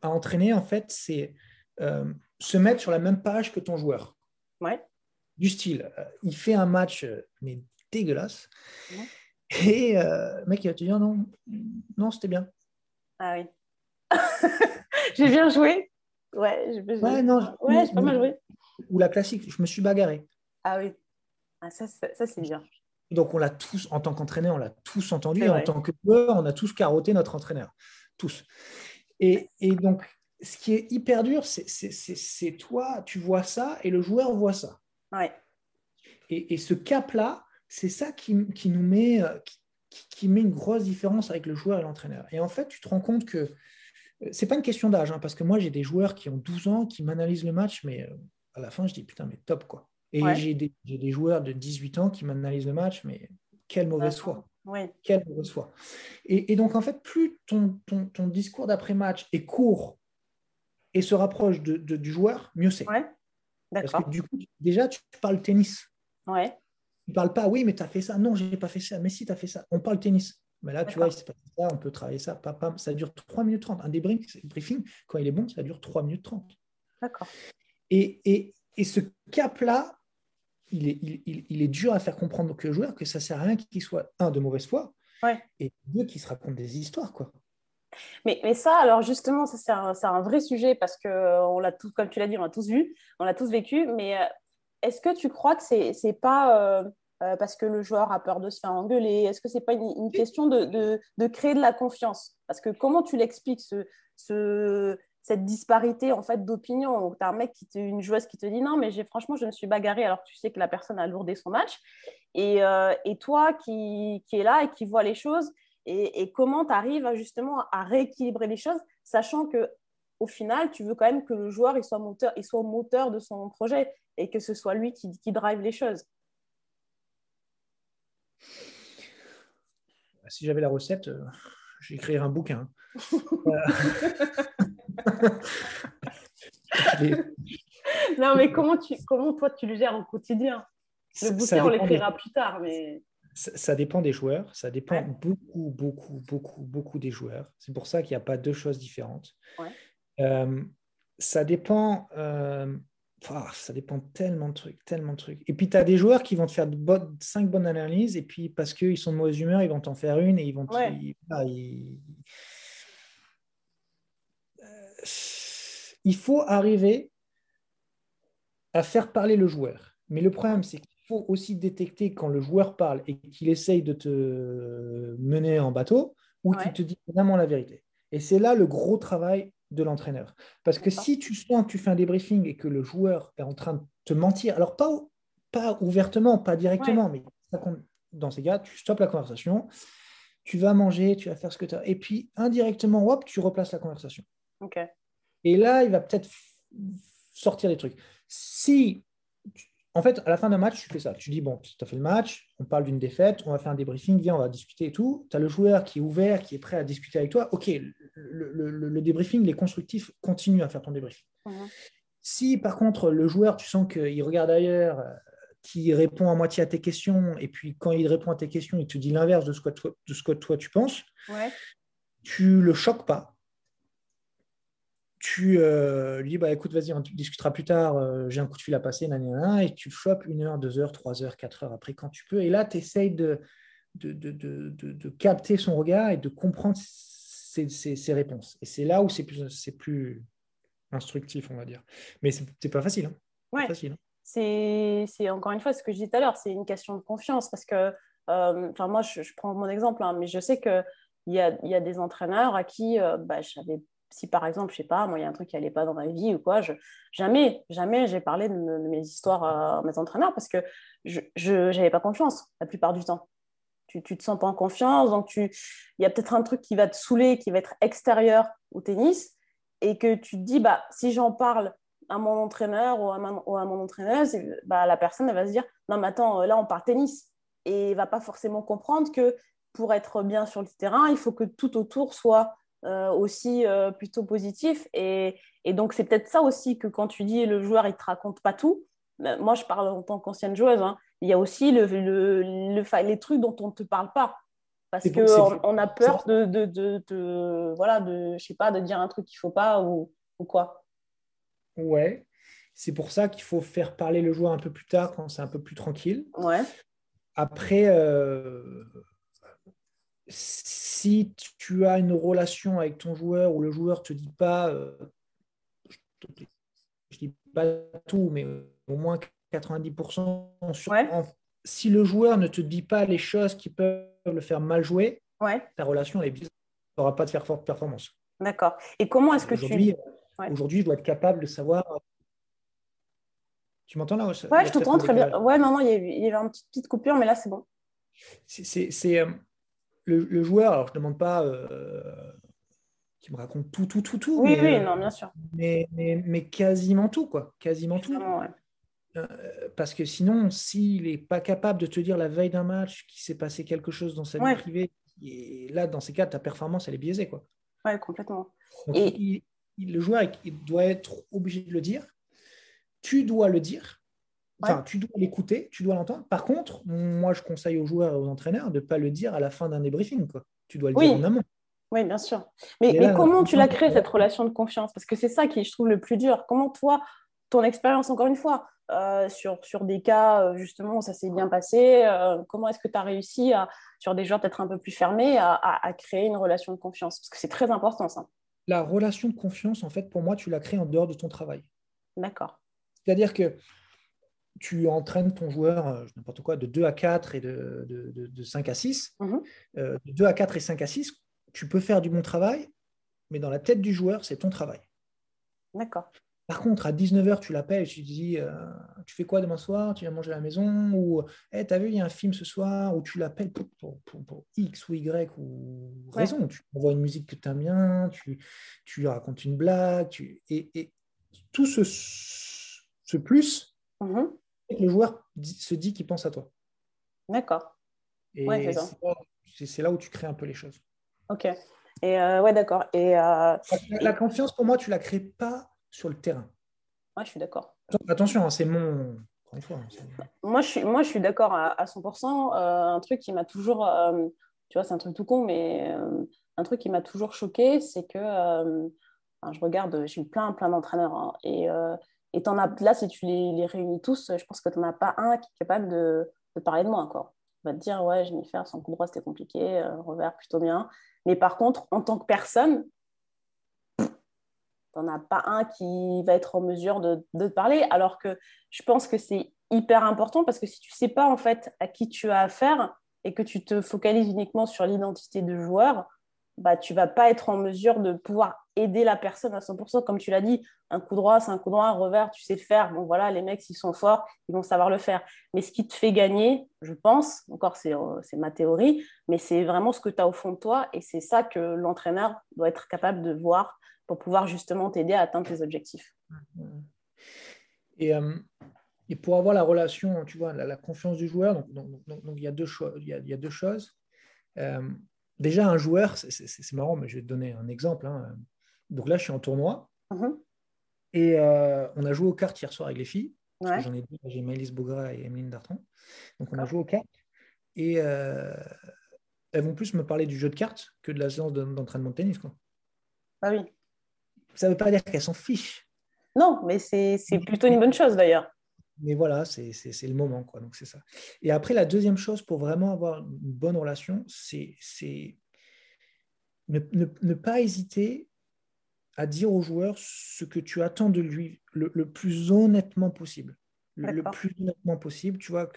à entraîner, en fait, c'est euh, se mettre sur la même page que ton joueur. Ouais. Du style, il fait un match, mais dégueulasse, et le mec, il va te dire non, non, c'était bien. Ah oui. *laughs* J'ai bien joué. Ouais, je, ouais, non, ouais, j'ai pas mal joué. Ou la classique, je me suis bagarré. Ah oui, ah, ça, ça, c'est bien. Donc, on l'a tous, en tant qu'entraîneur, on l'a tous entendu. Et en tant que joueur, on a tous carotté notre entraîneur. Tous. Et, et donc, ce qui est hyper dur, c'est toi, tu vois ça et le joueur voit ça. Ouais. Et, et ce cap-là, c'est ça qui, qui, nous met, qui, qui, met une grosse différence avec le joueur et l'entraîneur. Et en fait, tu te rends compte que c'est pas une question d'âge, hein, parce que moi, j'ai des joueurs qui ont 12 ans, qui m'analysent le match, mais euh, à la fin, je dis putain, mais top, quoi. Et j'ai des, des, joueurs de 18 ans qui m'analysent le match, mais quelle mauvaise foi. Quelle mauvaise foi. Et, donc, en fait, plus ton, ton, ton discours d'après-match est court et se rapproche de, du joueur, mieux c'est. Parce que du coup, déjà, tu parles tennis. Ouais. Tu parles pas, oui, mais tu as fait ça. Non, je n'ai pas fait ça. Mais si, tu as fait ça. On parle tennis. Mais là, tu vois, ça, on peut travailler ça, ça dure 3 minutes 30. Un débriefing, quand il est bon, ça dure 3 minutes 30. D'accord. Et, et, et, ce cap-là, il est, il, il, est, dur à faire comprendre aux joueurs que ça ne sert à rien qu'il soit, un, de mauvaise foi, et deux, qu'il se raconte des histoires. quoi. Mais, mais, ça, alors justement, ça, c'est, un, un, vrai sujet parce que euh, on l'a tout, comme tu l'as dit, on l'a tous vu, on l'a tous vécu. Mais euh, est-ce que tu crois que c'est, c'est pas euh, euh, parce que le joueur a peur de se faire engueuler Est-ce que ce n'est pas une, question de, créer de la confiance? Parce que comment tu l'expliques, ce, cette disparité en fait d'opinion? Tu as un mec, qui te, une joueuse qui te dit non, mais franchement, je me suis bagarré alors que tu sais que la personne a lourdé son match. Et, euh, et toi qui, qui est là et qui voit les choses et, comment tu arrives justement à rééquilibrer les choses, sachant que au final, tu veux quand même que le joueur il soit, moteur, il soit moteur de son projet et que ce soit lui qui, qui drive les choses? Si j'avais la recette, euh, j'écrirais un bouquin. *laughs* non, mais comment, tu, comment toi tu le gères au quotidien? Le bouquin, on l'écrira plus tard, mais ça, dépend des joueurs, ça dépend beaucoup, beaucoup, beaucoup, beaucoup des joueurs. C'est pour ça qu'il n'y a pas deux choses différentes. Euh, ça dépend, euh, ça dépend tellement de trucs, tellement de trucs. Et puis tu as des joueurs qui vont te faire de bonnes, cinq bonnes analyses, et puis parce qu'ils sont de mauvaise humeur, ils vont t'en faire une et ils vont. il faut arriver à faire parler le joueur. Mais le problème, c'est qu'il faut aussi détecter quand le joueur parle et qu'il essaye de te mener en bateau ou qu'il te dit vraiment la vérité. Et c'est là le gros travail de l'entraîneur. Parce que si tu sens que tu fais un débriefing et que le joueur est en train de te mentir, alors pas, pas ouvertement, pas directement, mais dans ces cas, tu stoppes la conversation, tu vas manger, tu vas faire ce que tu as. Et puis indirectement, hop, tu replaces la conversation. Et là, il va peut-être sortir des trucs. Si, en fait, à la fin d'un match, tu fais ça. Tu dis, bon, tu as fait le match, on parle d'une défaite, on va faire un débriefing, viens, on va discuter et tout. Tu as le joueur qui est ouvert, qui est prêt à discuter avec toi. OK, le, débriefing, les constructifs, continue à faire ton débriefing. Si, par contre, le joueur, tu sens qu'il regarde ailleurs, euh, qui répond à moitié à tes questions, et puis quand il répond à tes questions, il te dit l'inverse de, ce que toi, de ce que toi tu penses, ouais. tu le choques pas tu euh, lui dis bah, écoute, vas-y, on discutera plus tard, euh, j'ai un coup de fil à passer, et tu chopes une heure, deux heures, trois heures, quatre heures après quand tu peux. Et là, tu essayes de de, de, de, de, capter son regard et de comprendre ses, ses, réponses. Et c'est là où c'est plus, plus instructif, on va dire. Mais c'est n'est pas facile. Hein. Ouais. Hein. C'est encore une fois ce que je disais tout à l'heure, c'est une question de confiance parce que, euh, enfin moi, je, prends mon exemple, hein, mais je sais qu'il y a, y a des entraîneurs à qui bah, j'avais si par exemple, je sais pas, moi, il y a un truc qui allait pas dans ma vie ou quoi, jamais, jamais j'ai parlé de, mes histoires à mes entraîneurs parce que je n'avais pas confiance la plupart du temps. Tu, tu te sens pas en confiance, donc il y a peut-être un truc qui va te saouler, qui va être extérieur au tennis, et que tu te dis, bah, si j'en parle à mon entraîneur ou à, mon entraîneuse, bah, la personne elle va se dire, non, mais attends, là, on parle tennis. Et va pas forcément comprendre que pour être bien sur le terrain, il faut que tout autour soit euh, aussi euh, plutôt positif. Et, donc, c'est peut-être ça aussi que quand tu dis le joueur, il ne te raconte pas tout. Ben, moi, je parle en tant qu'ancienne joueuse. Hein, il y a aussi le, le, les trucs dont on ne te parle pas. Parce qu'on on a peur de, de, de, voilà, de, je sais pas, de dire un truc qu'il ne faut pas ou, ou quoi. Ouais. C'est pour ça qu'il faut faire parler le joueur un peu plus tard quand c'est un peu plus tranquille. Ouais. Après, euh, si tu as une relation avec ton joueur où le joueur ne te dit pas, euh, je dis pas tout, mais au moins 90%, sur, si le joueur ne te dit pas les choses qui peuvent le faire mal jouer, ta relation est bizarre, tu n'auras pas de faire forte performance. D'accord. Et comment est-ce que tu... Aujourd'hui, je dois être capable de savoir... Tu m'entends là Ouais, je t'entends très bien. Ouais, non, non, il y il y avait une petite, petite coupure, mais là, c'est bon. C'est le, joueur, alors je ne demande pas euh, qu'il me raconte tout, tout, tout, tout. Oui, mais, oui, euh, non, bien sûr. Mais, mais, quasiment tout, quoi. Quasiment tout. Euh, parce que sinon, s'il n'est pas capable de te dire la veille d'un match qu'il s'est passé quelque chose dans sa vie privée, et là, dans ces cas, ta performance, elle est biaisée, quoi. Ouais, complètement. et... le joueur, il doit être obligé de le dire. Tu dois le dire Enfin, tu dois l'écouter, tu dois l'entendre. Par contre, moi, je conseille aux joueurs et aux entraîneurs de ne pas le dire à la fin d'un débriefing. Quoi. Tu dois le dire en amont. Oui, bien sûr. Mais, comment tu l'as créé, cette relation de confiance? Parce que c'est ça qui, je trouve, le plus dur. Comment toi, ton expérience, encore une fois, euh, sur, sur des cas euh, justement où ça s'est bien passé, euh, comment est-ce que tu as réussi, à, sur des joueurs peut-être un peu plus fermés, à, à, créer une relation de confiance? Parce que c'est très important, ça. La relation de confiance, en fait, pour moi, tu la crées en dehors de ton travail. D'accord. C'est-à-dire que tu entraînes ton joueur, euh, n'importe quoi, de 2 à 4 et de, de, 5 à 6. Mhm. Euh, de 2 à 4 et 5 à 6, tu peux faire du bon travail, mais dans la tête du joueur, c'est ton travail. D'accord. Par contre, à 19h, tu l'appelles et tu dis euh, Tu fais quoi demain soir? Tu viens manger à la maison? Ou hey, T'as vu, il y a un film ce soir? Ou tu l'appelles pour, pour, X ou Y ou raison. Tu envoies une musique que tu aimes bien, tu, tu lui racontes une blague. Tu... Et, et, tout ce, ce plus, le joueur se dit qu'il pense à toi. D'accord. Et c'est là où tu crées un peu les choses. Ok. Et euh, ouais, d'accord. Et euh, la, confiance, pour moi, tu la crées pas sur le terrain. Moi, je suis d'accord. Attention, hein, c'est mon. Hein, moi, je suis, moi, je suis d'accord à, 100%. Euh, un truc qui m'a toujours. Tu vois, c'est un truc tout con, mais un truc qui m'a toujours choqué, c'est que. je regarde, j'ai eu plein, plein d'entraîneurs. Hein, et et en as, là, si tu les, réunis tous, je pense que tu n'en as pas un qui est capable de, parler de moi encore. On va te dire, ouais, je m'y faire sans coup droit, c'était compliqué, revers plutôt bien. Mais par contre, en tant que personne, tu n'en as pas un qui va être en mesure de, te parler. Alors que je pense que c'est hyper important parce que si tu ne sais pas en fait à qui tu as affaire et que tu te focalises uniquement sur l'identité de joueur, bah, tu vas pas être en mesure de pouvoir aider la personne à 100%. Comme tu l'as dit, un coup droit, c'est un coup droit, un revers, tu sais le faire. Bon, voilà, les mecs, s'ils sont forts, ils vont savoir le faire. Mais ce qui te fait gagner, je pense, encore, c'est euh, ma théorie, mais c'est vraiment ce que tu as au fond de toi et c'est ça que l'entraîneur doit être capable de voir pour pouvoir justement t'aider à atteindre tes objectifs. Et, euh, et, pour avoir la relation, tu vois, la, confiance du joueur, donc, donc, il, y a deux il, il y a deux choses. Euh, déjà, un joueur, c'est marrant, mais je vais te donner un exemple. Hein. Donc là, je suis en tournoi mm-hmm. et euh, on a joué aux cartes hier soir avec les filles. J'en ai deux, j'ai Maëlys Bogra et Emeline Dartron. Donc on a joué aux cartes et elles vont plus me parler du jeu de cartes que de la séance d'entraînement de tennis. Quoi. Ah oui ça ne veut pas dire qu'elles s'en fichent. Non, mais c'est plutôt une bonne chose d'ailleurs. Mais voilà, c'est le moment. Quoi. Donc, c'est ça. Et après, la deuxième chose pour vraiment avoir une bonne relation, c'est ne, ne, pas hésiter à dire au joueur ce que tu attends de lui le, plus honnêtement possible. Le, plus honnêtement possible, tu vois,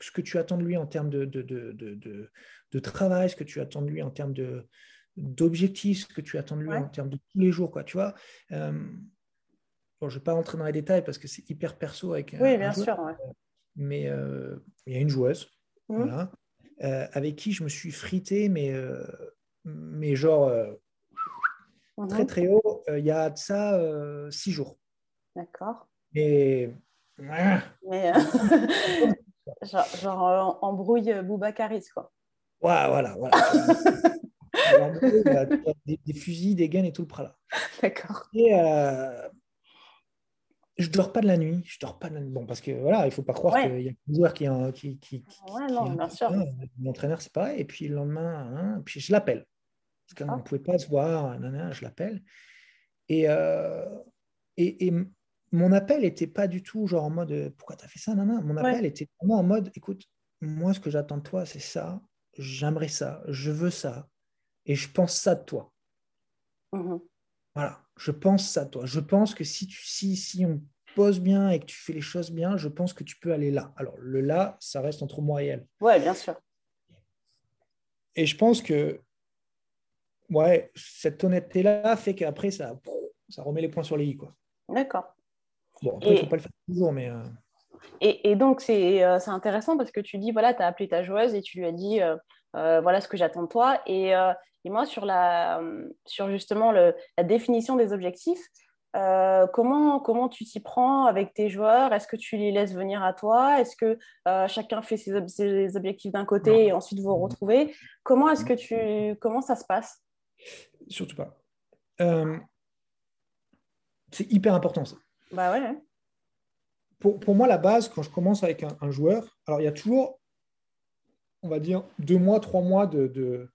ce que tu attends de lui en termes de, de, de, de travail, ce que tu attends de lui en termes de, d'objectifs, que tu attends de lui en termes de tous les jours, quoi, tu vois. Euh, bon, je ne vais pas rentrer dans les détails parce que c'est hyper perso avec. Oui, bien sûr. Mais euh, il y a une joueuse, mmh. voilà, euh, avec qui je me suis frité, mais, mais genre mmh. très très haut, il y a de ça six jours. D'accord. Et. Mais, *laughs* genre, genre embrouille Boubacaris, quoi. Ouais, voilà, voilà. *laughs* des, fusils, des gaines et tout le prala. D'accord. Et euh, je dors pas de la nuit. Je dors pas de Bon, parce que voilà, il faut pas croire qu'il y a un joueur qui, qui, qui, ouais, non, bien sûr. Mon entraîneur, c'est pareil. Et puis le lendemain, hein, puis je l'appelle. Parce qu'on ne pouvait pas se voir, je l'appelle. Et, euh, et, et, mon appel n'était pas du tout genre en mode pourquoi tu as fait ça, non, Mon appel était vraiment en mode écoute, moi, ce que j'attends de toi, c'est ça. J'aimerais ça. Je veux ça et je pense ça de toi. Mhm. Voilà, je pense ça de toi. Je pense que si, tu, si, si on pose bien et que tu fais les choses bien, je pense que tu peux aller là. Alors, le là, ça reste entre moi et elle. Ouais, bien sûr. Et je pense que ouais, cette honnêteté-là fait qu'après, ça, ça remet les points sur les i. D'accord. Bon, après, il ne faut pas le faire toujours, mais. Euh, et, et, donc, euh, c'est intéressant parce que tu dis, voilà, tu as appelé ta joueuse et tu lui as dit, euh, voilà ce que j'attends de toi. Et, et moi, sur, la, sur justement le, la définition des objectifs, euh, comment, comment tu t'y prends avec tes joueurs? Est-ce que tu les laisses venir à toi? Est-ce que euh, chacun fait ses, objectifs d'un côté et ensuite vous vous retrouvez? Comment est-ce que tu comment ça se passe? Surtout pas. Euh, c'est hyper important ça. Bah ouais. Pour, pour, moi, la base, quand je commence avec un, un, joueur, alors il y a toujours, on va dire, deux mois, trois mois de, de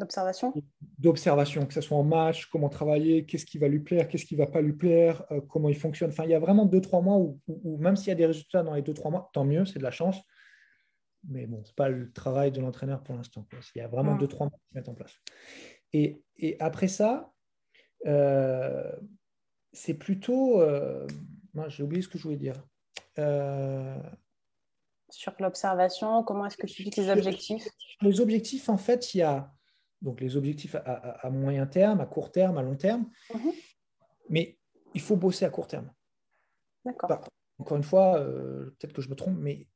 D'observation D'observation, que ce soit en match, comment travailler, qu'est-ce qui va lui plaire, qu'est-ce qui ne va pas lui plaire, euh, comment il fonctionne. Enfin, il y a vraiment deux, trois mois où, même s'il y a des résultats dans les deux, trois mois, tant mieux, c'est de la chance. Mais bon, ce n'est pas le travail de l'entraîneur pour l'instant. Il y a vraiment deux, trois mois qui se mettent en place. Et, et après ça, euh, c'est plutôt. Euh, j'ai oublié ce que je voulais dire. Sur l'observation, comment est-ce que tu fixes tes objectifs? Les objectifs, en fait, il y a donc les objectifs à, moyen terme, à court terme, à long terme. Mhm. Mais il faut bosser à court terme. D'accord. encore une fois, euh, peut-être que je me trompe, mais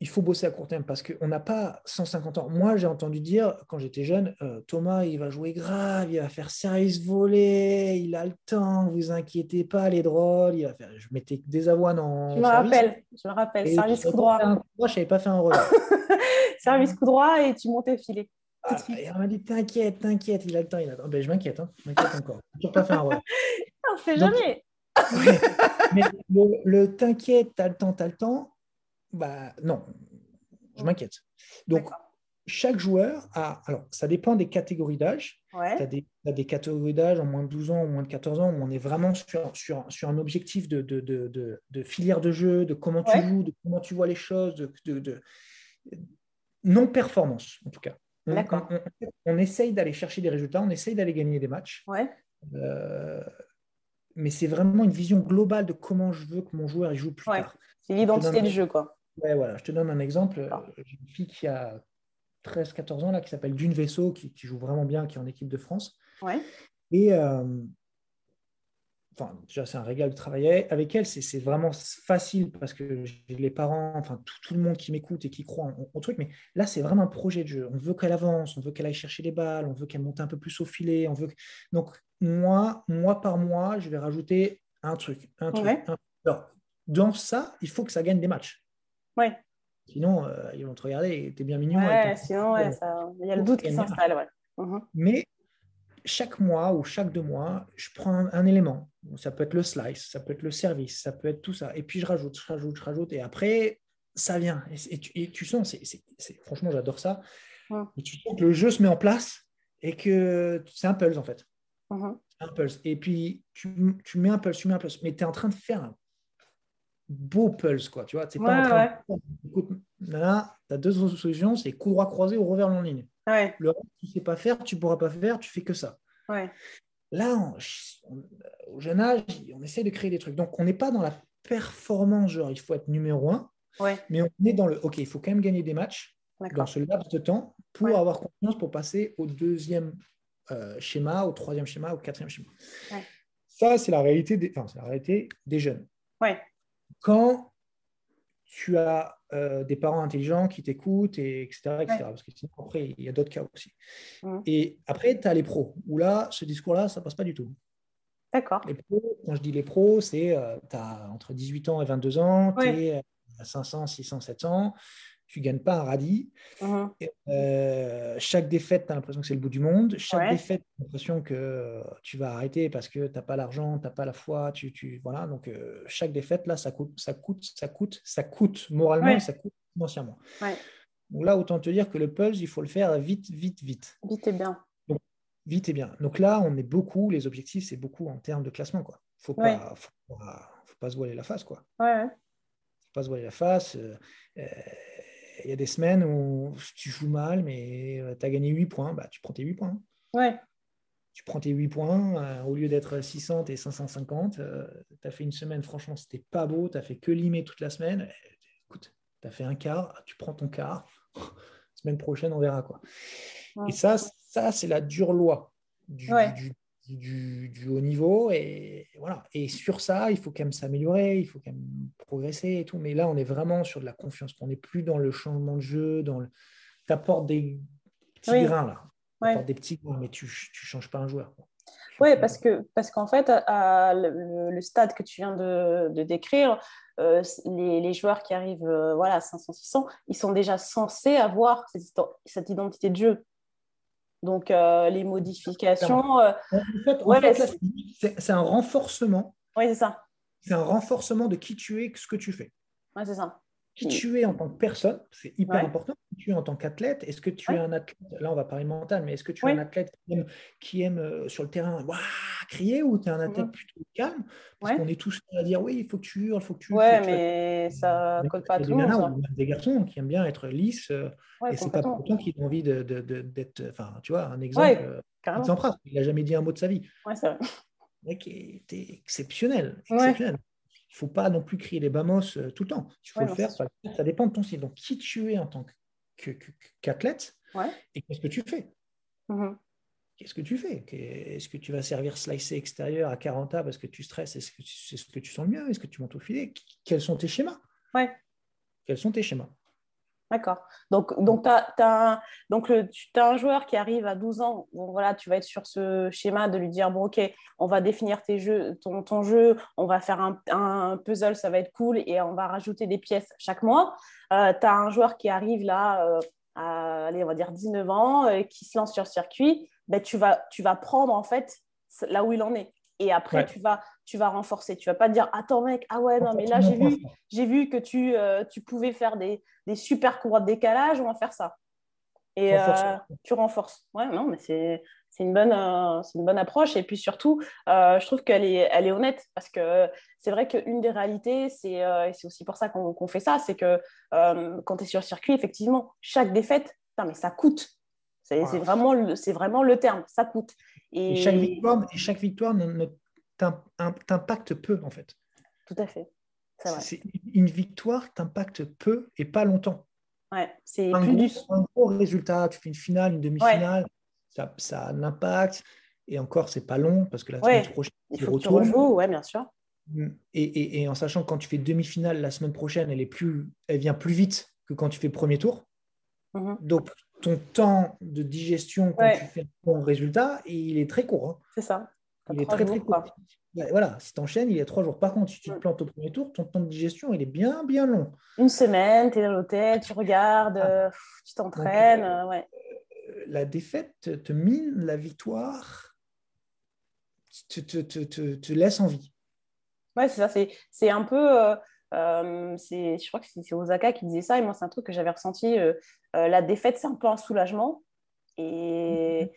il faut bosser à court terme parce qu'on n'a pas 150 ans. Moi, j'ai entendu dire quand j'étais jeune, euh, Thomas, il va jouer grave, il va faire service volé, il a le temps, vous inquiétez pas, les drôles, il va faire. Je mettais des avoines en. Je me rappelle, je me rappelle, service coup droit. Moi, je n'avais pas fait un rôle. *laughs* service coup droit et tu montais filet. Ah, on m'a dit T'inquiète, t'inquiète, il a le temps, il a le temps. Ben, je m'inquiète, hein, je m'inquiète encore. Je pas fait un rôle. *laughs* On ne sait jamais. *laughs* mais le, le t'inquiète, t'as le temps, t'as le temps bah, non, je m'inquiète. Donc, chaque joueur a. Alors, ça dépend des catégories d'âge. Tu as, des catégories d'âge en moins de 12 ans, ou moins de 14 ans, où on est vraiment sur, sur, sur un objectif de, de, de, de, filière de jeu, de comment tu joues, de comment tu vois les choses, de, non-performance, en tout cas. On, on, on, essaye d'aller chercher des résultats, on essaye d'aller gagner des matchs. Ouais. Euh, mais c'est vraiment une vision globale de comment je veux que mon joueur joue plus tard. C'est l'identité du jeu, quoi. Ouais, voilà. Je te donne un exemple. Ah. J'ai une fille qui a 13-14 ans là, qui s'appelle Dune Vaisseau, qui, joue vraiment bien, qui est en équipe de France. Ouais. Et euh, enfin, déjà, c'est un régal de travailler avec elle. C'est vraiment facile parce que j'ai les parents, enfin, tout, le monde qui m'écoute et qui croit au truc. Mais là, c'est vraiment un projet de jeu. On veut qu'elle avance, on veut qu'elle aille chercher les balles, on veut qu'elle monte un peu plus au filet. On veut Donc, moi, mois par mois, je vais rajouter un truc. Un truc Alors, dans ça, il faut que ça gagne des matchs. Ouais. Sinon, euh, ils vont te regarder, t'es bien mignon. Ouais, sinon, ouais, ça... il y a le doute qui s'installe. Ouais. Mhm. Mais chaque mois ou chaque deux mois, je prends un, élément. Ça peut être le slice, ça peut être le service, ça peut être tout ça. Et puis je rajoute, je rajoute, je rajoute. Et après, ça vient. Et, tu, sens, c'est, franchement, j'adore ça. Et tu sens que le jeu se met en place et que c'est un pulse en fait. Mhm. Un pulse. Et puis tu, tu, mets un pulse, tu mets un pulse, mais tu es en train de faire un beau pulse, quoi. Tu vois, c'est pas en train de... Écoute, là, tu as deux solutions, c'est coup droit croisé ou revers en ligne. Le reste, tu sais pas faire, tu pourras pas faire, tu fais que ça. Là, au jeune âge, on essaie de créer des trucs. Donc, on n'est pas dans la performance, genre il faut être numéro un, mais on est dans le, ok, il faut quand même gagner des matchs dans ce laps de temps pour avoir confiance pour passer au deuxième euh, schéma, au troisième schéma, au quatrième schéma. Ça, c'est la réalité des, enfin, la réalité des jeunes. Ouais quand tu as euh, des parents intelligents qui t'écoutent, et etc., Parce que sinon, après, il y a d'autres cas aussi. Et après, tu as les pros, où là, ce discours-là, ça passe pas du tout. D'accord. Les pros, quand je dis les pros, c'est euh, tu as entre 18 ans et 22 ans, tu es à 500, 600, 700 tu gagnes pas un radis. Mhm. Euh, chaque défaite, tu as l'impression que c'est le bout du monde. Chaque défaite, tu as l'impression que tu vas arrêter parce que tu n'as pas l'argent, tu n'as pas la foi. Tu, tu, voilà. Donc, euh, chaque défaite, là, ça coûte, ça coûte, ça coûte, ça coûte moralement et ça coûte financièrement. Donc là, autant te dire que le pulse, il faut le faire vite, vite, vite. Vite et bien. vite et bien. Donc là, on est beaucoup, les objectifs, c'est beaucoup en termes de classement. Il ne faut, pas, faut, pas, se voiler la face. Quoi. Ouais. faut pas se voiler la face. Euh, il y a des semaines où tu joues mal, mais euh, tu as gagné 8 points, bah, tu prends tes 8 points. Ouais. Tu prends tes 8 points, euh, au lieu d'être 600 et 550, tu as fait une semaine, franchement, c'était pas beau, tu as fait que limer toute la semaine. Écoute, tu as fait un quart, tu prends ton quart. *laughs* semaine prochaine, on verra quoi. Et ça, ça c'est la dure loi du, du, du, haut niveau. Et voilà. Et sur ça, il faut quand même s'améliorer, il faut quand même progresser et tout. Mais là, on est vraiment sur de la confiance. On n'est plus dans le changement de jeu, dans le. Tu apportes des petits grains là. Des petits grains, mais tu ne changes pas un joueur. Oui, parce que parce qu'en fait, à le, stade que tu viens de, de décrire, euh, les, les, joueurs qui arrivent euh, voilà, à 500-600, ils sont déjà censés avoir cette, cette identité de jeu. Donc, euh, les modifications. Euh, c'est un renforcement. Oui, c'est ça. C'est un renforcement de qui tu es, ce que tu fais. Oui, c'est ça. Qui tu es en tant que personne, c'est hyper important. Qui tu es en tant qu'athlète, est-ce que tu es un athlète, là on va parler mental, mais est-ce que tu es un athlète qui aime, euh, sur le terrain crier ou tu es un athlète mhm. plutôt calme? Parce qu'on est tous à dire oui, il faut que tu hurles, il faut que tu. Ouais, mais ça ne colle pas à tout le monde. Des garçons qui aiment bien être lisses euh, et c'est pas pour autant qu'ils ont envie d'être. De, de, enfin, tu vois, un exemple. Ouais, euh, il n'a jamais dit un mot de sa vie. Ouais, c'est vrai. Le mec était exceptionnel. exceptionnel il ne faut pas non plus crier les bamos euh, tout le temps. Il faut le faire, ça, dépend de ton style. Donc, qui tu es en tant qu'athlète et qu'est-ce que tu fais? Mm-hmm. Qu'est-ce que tu fais? Est-ce que tu vas servir slicer extérieur à 40 A parce que tu stresses? Est-ce que c'est ce que tu sens le mieux? Est-ce que tu montes au filet? Quels sont tes schémas? Ouais. Quels sont tes schémas? D'accord. Donc, donc, tu as, donc as, un joueur qui arrive à 12 ans, voilà, tu vas être sur ce schéma de lui dire, bon, ok, on va définir tes jeux, ton, ton jeu, on va faire un, un, puzzle, ça va être cool, et on va rajouter des pièces chaque mois. Euh, tu as un joueur qui arrive là, euh, à, allez, on va dire 19 ans, euh, qui se lance sur le circuit, ben, tu, vas, tu vas prendre en fait là où il en est. Et après, tu, vas, tu vas renforcer. Tu vas pas dire Attends, mec, ah ouais, non, mais là, j'ai vu, j'ai vu que tu, euh, tu pouvais faire des, des super courroies de décalage, on va faire ça. Et euh, tu renforces. Ouais, non, mais c'est, c'est une, bonne, euh, c'est une bonne approche. Et puis surtout, je trouve qu'elle est, elle est honnête parce que c'est vrai qu'une des réalités, c'est, et c'est aussi pour ça qu'on, qu'on fait ça, c'est que quand tu es sur le circuit, effectivement, chaque défaite, mais ça coûte. C'est, vraiment, le, vraiment le terme, ça coûte. Et, chaque victoire, et chaque victoire ne, t'impacte peu, en fait. Tout à fait. C'est une victoire t'impacte peu et pas longtemps. Ouais, c'est un, gros, un gros résultat. Tu fais une finale, une demi-finale, ça, ça, a un impact. Et encore, c'est pas long parce que la semaine prochaine, il faut tu rejoues, ouais, bien sûr. Et, et, et, en sachant que quand tu fais demi-finale la semaine prochaine, elle, est plus, elle vient plus vite que quand tu fais premier tour. Mm-hmm. Donc, ton temps de digestion quand tu fais un bon résultat, il est très court. Hein. C'est ça. Il est très, très court. Voilà, si tu enchaînes, il est trois jours. Par contre, si tu te plantes au premier tour, ton temps de digestion, il est bien, bien long. Une semaine, tu es à l'hôtel, tu regardes, ah. euh, tu t'entraînes. Euh, ouais. Euh, la défaite te mine, la victoire te, te, te, te laisse en vie. Ouais, c'est ça. C'est un peu. Euh, je crois que c'est Osaka qui disait ça, et moi, c'est un truc que j'avais ressenti. Euh, euh, la défaite, c'est un peu un soulagement. Et.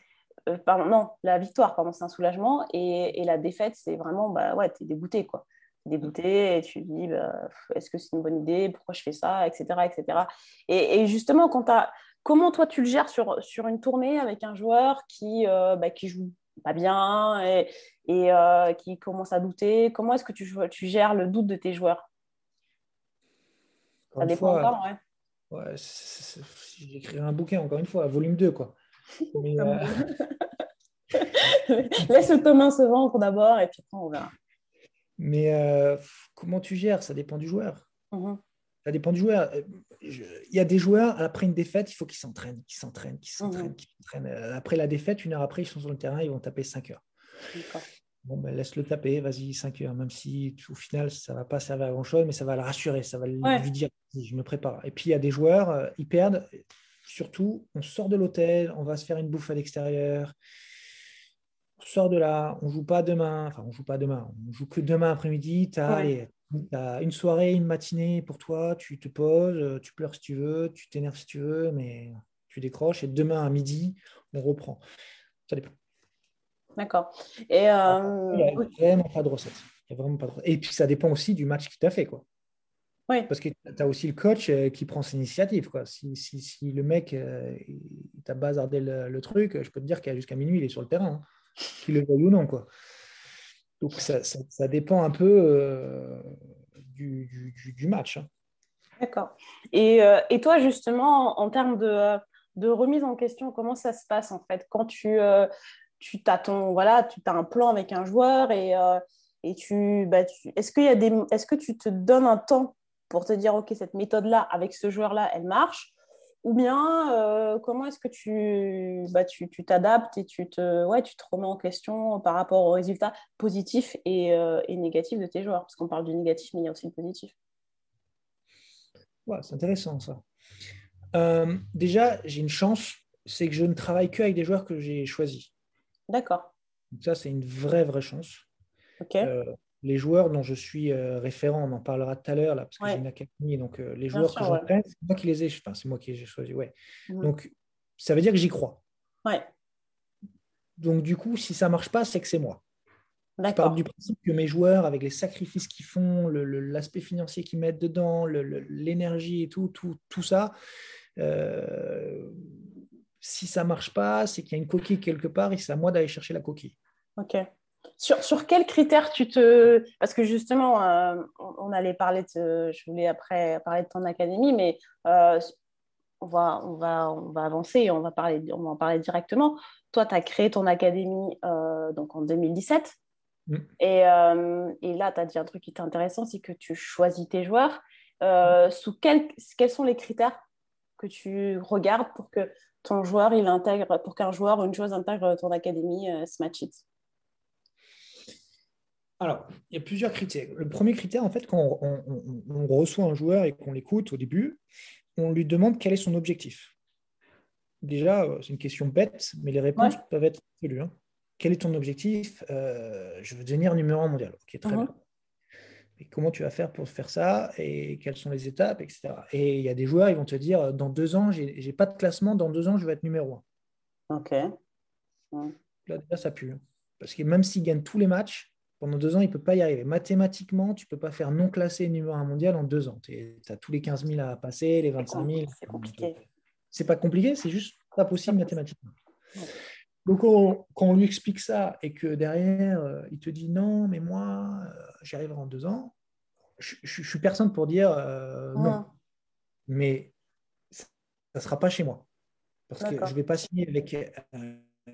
Mhm. pardon, non, la victoire, pardon, c'est un soulagement. Et, et la défaite, c'est vraiment, bah ouais, t'es dégoûté, quoi. T'es dégoûté et tu te dis, bah, est-ce que c'est une bonne idée? Pourquoi je fais ça? Etc. etc. Et, et justement, quand as... comment toi, tu le gères sur, sur une tournée avec un joueur qui, bah, qui joue pas bien et, et qui commence à douter? Comment est-ce que tu, tu gères le doute de tes joueurs? Ça dépend encore, ouais. ouais si j'écrirais un bouquin, encore une fois, volume 2, quoi. *laughs* Mais, euh, *laughs* Laisse le tome se vendre d'abord et puis après on verra. Mais euh, comment tu gères? Ça dépend du joueur. Mm-hmm. Ça dépend du joueur. Euh, il y a des joueurs, après une défaite, il faut qu'ils s'entraînent, qu'ils s'entraînent, qu'ils s'entraînent, mm-hmm. qu'ils s'entraînent. Après la défaite, une heure après, ils sont sur le terrain, ils vont taper 5 heures. Bon, ben, laisse-le taper, vas-y, 5 heures, même si au final, ça ne va pas servir à grand-chose, mais ça va le rassurer, ça va lui dire, je me prépare. Et puis, il y a des joueurs, euh, ils perdent, surtout, on sort de l'hôtel, on va se faire une bouffe à l'extérieur, on sort de là, on ne joue pas demain, enfin, on joue pas demain, on joue que demain après-midi, tu as, une soirée, une matinée pour toi, tu te poses, euh, tu pleures si tu veux, tu t'énerves si tu veux, mais tu décroches, et demain à midi, on reprend. Ça dépend. D'accord. Et euh, il n'y a vraiment pas de recette. vraiment pas de Et puis ça dépend aussi du match que tu as fait. Quoi. Oui. Parce que tu as aussi le coach euh, qui prend ses initiatives. Quoi. Si, si, si le mec euh, t'a bazardé le, truc, je peux te dire qu'à jusqu'à minuit, il est sur le terrain, hein, qu'il le veuille ou non. Quoi. Donc ça, ça, ça dépend un peu euh, du, du, du, match. Hein. D'accord. Et, et, toi, justement, en termes de, de, remise en question, comment ça se passe en fait? Quand tu, tu voilà, tu as un plan avec un joueur et, euh, et tu, bah, est-ce qu'il est-ce que tu te donnes un temps pour te dire ok cette méthode là avec ce joueur là elle marche? Ou bien euh, comment est-ce que tu bah, tu, t'adaptes et tu te ouais tu remets en question par rapport aux résultats positifs et, euh, et négatifs de tes joueurs? Parce qu'on parle du négatif mais il y a aussi le positif. C'est intéressant ça. Déjà j'ai une chance c'est que je ne travaille que avec des joueurs que j'ai choisis D'accord. Ça, c'est une vraie, vraie chance. Euh, les joueurs dont je suis euh, référent, on en parlera tout à l'heure, là, parce que j'ai une académie. Donc, euh, les joueurs que j'entraîne, c'est moi qui les ai, enfin, c'est moi qui les ai choisis. Ouais. Donc, ça veut dire que j'y crois. Ouais. Donc, du coup, si ça ne marche pas, c'est que c'est moi. Je parle du principe que mes joueurs, avec les sacrifices qu'ils font, l'aspect financier qu'ils mettent dedans, l'énergie et tout, tout, tout ça, si ça marche pas, c'est qu'il y a une coquille quelque part et c'est à moi d'aller chercher la coquille. Ok. Sur, sur quels critères tu te... Parce que justement, euh, on allait parler de... Je voulais après parler de ton académie, mais euh, on va, on va, on va avancer et on va, parler, on va en parler directement. Toi, tu as créé ton académie donc en 2017. Mm. Et, et, là, tu as dit un truc qui est intéressant, c'est que tu choisis tes joueurs. sous quels sont les critères que tu regardes pour que ton joueur, il intègre, pour qu'un joueur ou une joueuse intègre ton académie euh, Smash It alors, il y a plusieurs critères. Le premier critère, en fait, quand on, reçoit un joueur et qu'on l'écoute au début, on lui demande quel est son objectif. Déjà, euh, c'est une question bête, mais les réponses peuvent être absolues. Hein. Quel est ton objectif? Euh, Je veux devenir numéro un mondial. Ok, très uh-huh. bien comment tu vas faire pour faire ça et quelles sont les étapes, etc. Et il y a des joueurs, ils vont te dire, dans deux ans, je n'ai pas de classement, dans deux ans, je vais être numéro un. Ok. Là, déjà, ça pue. Hein. Parce que même s'il gagne tous les matchs, pendant deux ans, il ne peut pas y arriver. Mathématiquement, tu ne peux pas faire non classé numéro un mondial en deux ans. Tu as tous les 15 000 à passer, les 25 000. C'est compliqué. C'est pas compliqué, c'est juste pas possible mathématiquement. Donc, quand on lui explique ça et que derrière, euh, il te dit non, mais moi, euh, j'y arriverai en deux ans, je, je, suis personne pour dire euh, non. Mais ça ne sera pas chez moi. Parce que je ne vais pas signer avec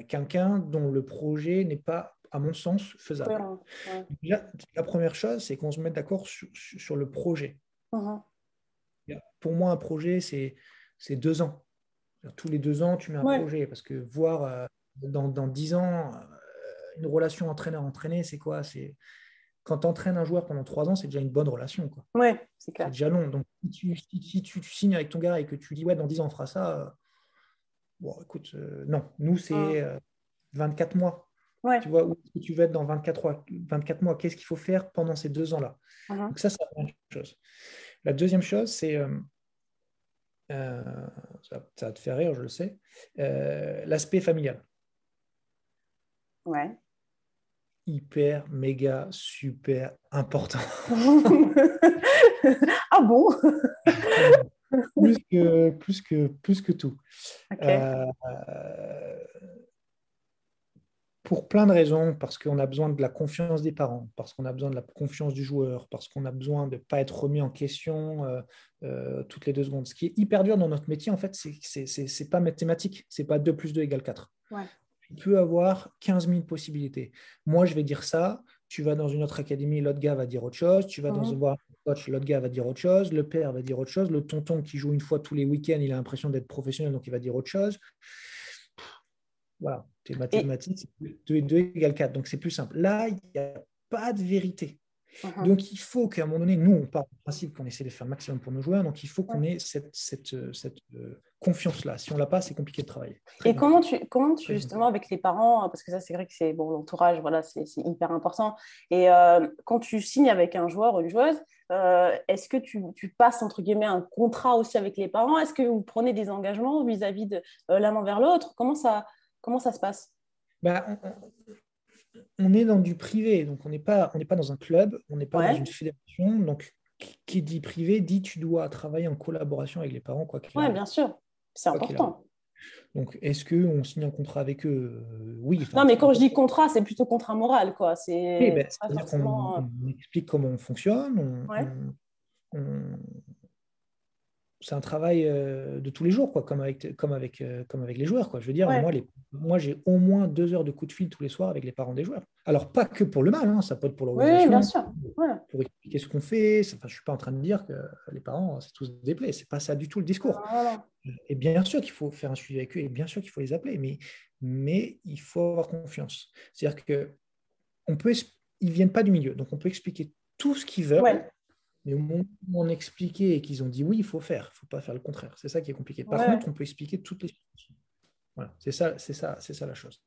quelqu'un dont le projet n'est pas, à mon sens, faisable. la première chose, c'est qu'on se mette d'accord sur, le projet. Uh-huh. Pour moi, un projet, c'est deux ans. Tous les deux ans, tu mets un projet. Parce que voir dans, dans 10 ans, euh, une relation entraîneur-entraîné, c'est quoi? C'est quand tu entraînes un joueur pendant 3 ans, c'est déjà une bonne relation. Quoi. Ouais, c'est clair. C'est déjà long. Donc, si tu, tu, signes avec ton gars et que tu dis, ouais, dans 10 ans, on fera ça, euh, bon, écoute, euh, non. Nous, c'est 24 mois. Ouais. Tu vois, où tu veux être dans 24, 24 mois? Qu'est-ce qu'il faut faire pendant ces deux ans-là? Uh-huh. Donc, ça, c'est la première chose. La deuxième chose, c'est. ça, ça, va te faire rire, je le sais. L'aspect familial. Ouais. Hyper, méga, super important. *laughs* ah bon? *laughs* Plus, que, plus, que, plus que tout. Euh, pour plein de raisons, parce qu'on a besoin de la confiance des parents, parce qu'on a besoin de la confiance du joueur, parce qu'on a besoin de ne pas être remis en question euh, euh, toutes les deux secondes. Ce qui est hyper dur dans notre métier, en fait, c'est n'est pas mathématique, c'est pas 2 plus 2 égale 4. Ouais tu peux avoir 15 000 possibilités. Moi, je vais dire ça. Tu vas dans une autre académie, l'autre gars va dire autre chose. Tu vas dans mhm. un coach, l'autre gars va dire autre chose. Le père va dire autre chose. Le tonton qui joue une fois tous les week-ends, il a l'impression d'être professionnel, donc il va dire autre chose. Voilà, tes mathématiques, 2 et 2 égale 4. Donc c'est plus simple. Là, il n'y a pas de vérité. Mhm. Donc, il faut qu'à un moment donné, nous, on part du principe qu'on essaie de faire le maximum pour nos joueurs. Donc, il faut qu'on ait cette, cette, cette euh, confiance-là. Si on l'a pas, c'est compliqué de travailler. et comment tu, comment tu, justement, avec les parents, parce que ça, c'est vrai que c'est bon, l'entourage, voilà, c'est hyper important. Et euh, quand tu signes avec un joueur ou une joueuse, euh, est-ce que tu, tu, passes, entre guillemets, un contrat aussi avec les parents? Est-ce que vous prenez des engagements vis-à-vis de l'un envers l'autre? Comment ça, comment ça se passe? Bah, on est dans du privé, donc on n'est pas, on n'est pas dans un club, on n'est pas dans une fédération. Donc, qui dit privé dit tu dois travailler en collaboration avec les parents, quoi Oui, bien sûr, c'est important. Donc, est-ce qu'on signe un contrat avec eux? Oui. Non, mais quand je dis contrat, c'est plutôt contrat moral, quoi. C'est oui, ben, forcément... on, explique comment on fonctionne, on, c'est un travail euh, de tous les jours, quoi, comme avec, comme avec, euh, comme avec les joueurs. Quoi. Je veux dire, moi, les, moi, j'ai au moins deux heures de coup de fil tous les soirs avec les parents des joueurs. Alors, pas que pour le mal, hein, ça peut être pour l'organisation. Oui, bien sûr. Pour expliquer ce qu'on fait. Enfin, je ne suis pas en train de dire que les parents, c'est tous des plaies. Ce n'est pas ça du tout le discours. Et bien sûr qu'il faut faire un suivi avec eux et bien sûr qu'il faut les appeler, mais, mais il faut avoir confiance. C'est-à-dire qu'ils ne viennent pas du milieu, donc on peut expliquer tout ce qu'ils veulent. Mais au moment où on expliquait et qu'ils ont dit oui, il faut faire, il ne faut pas faire le contraire. C'est ça qui est compliqué. Par contre, on peut expliquer toutes les situations. Voilà, c'est ça, c'est ça, c'est ça la chose.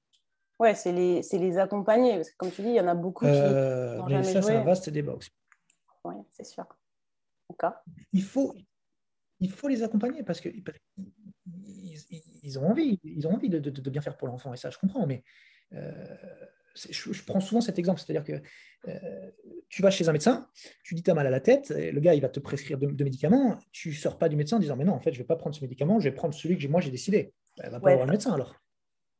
Ouais, c'est les, les, accompagner, parce que comme tu dis, il y en a beaucoup qui. Euh, mais ça, c'est un vaste débat aussi. Oui, c'est sûr. D'accord. Il faut, il faut les accompagner parce qu'ils ils, ont envie, ils ont envie de, de, bien faire pour l'enfant, et ça, je comprends, mais euh, je, prends souvent cet exemple, c'est-à-dire que euh, tu vas chez un médecin, tu dis tu as mal à la tête, et le gars il va te prescrire deux, médicaments, tu sors pas du médecin en disant mais non, en fait, je vais pas prendre ce médicament, je vais prendre celui que moi j'ai décidé. Elle va pas voir le médecin alors.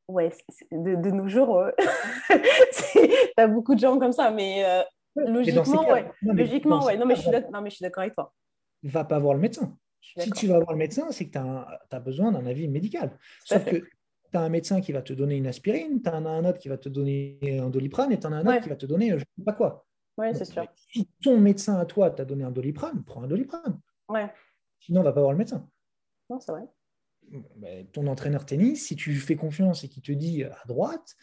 Ouais, de, de, nos jours, euh, *laughs* tu as beaucoup de gens comme ça, mais euh, logiquement, ouais. logiquement, ouais. Non, mais je suis d'accord avec toi. Va pas voir le médecin. Si tu vas voir le médecin, c'est que tu as, besoin d'un avis médical. Sauf que tu as un médecin qui va te donner une aspirine, tu en as un autre qui va te donner un doliprane et tu en as un autre qui va te donner je ne sais pas quoi. C'est sûr. Si ton médecin à toi t'a donné un doliprane, prends un doliprane. Ouais. Sinon, on ne va pas voir le médecin. Non, c'est vrai. ton entraîneur tennis, si tu lui fais confiance et qu'il te dit à droite,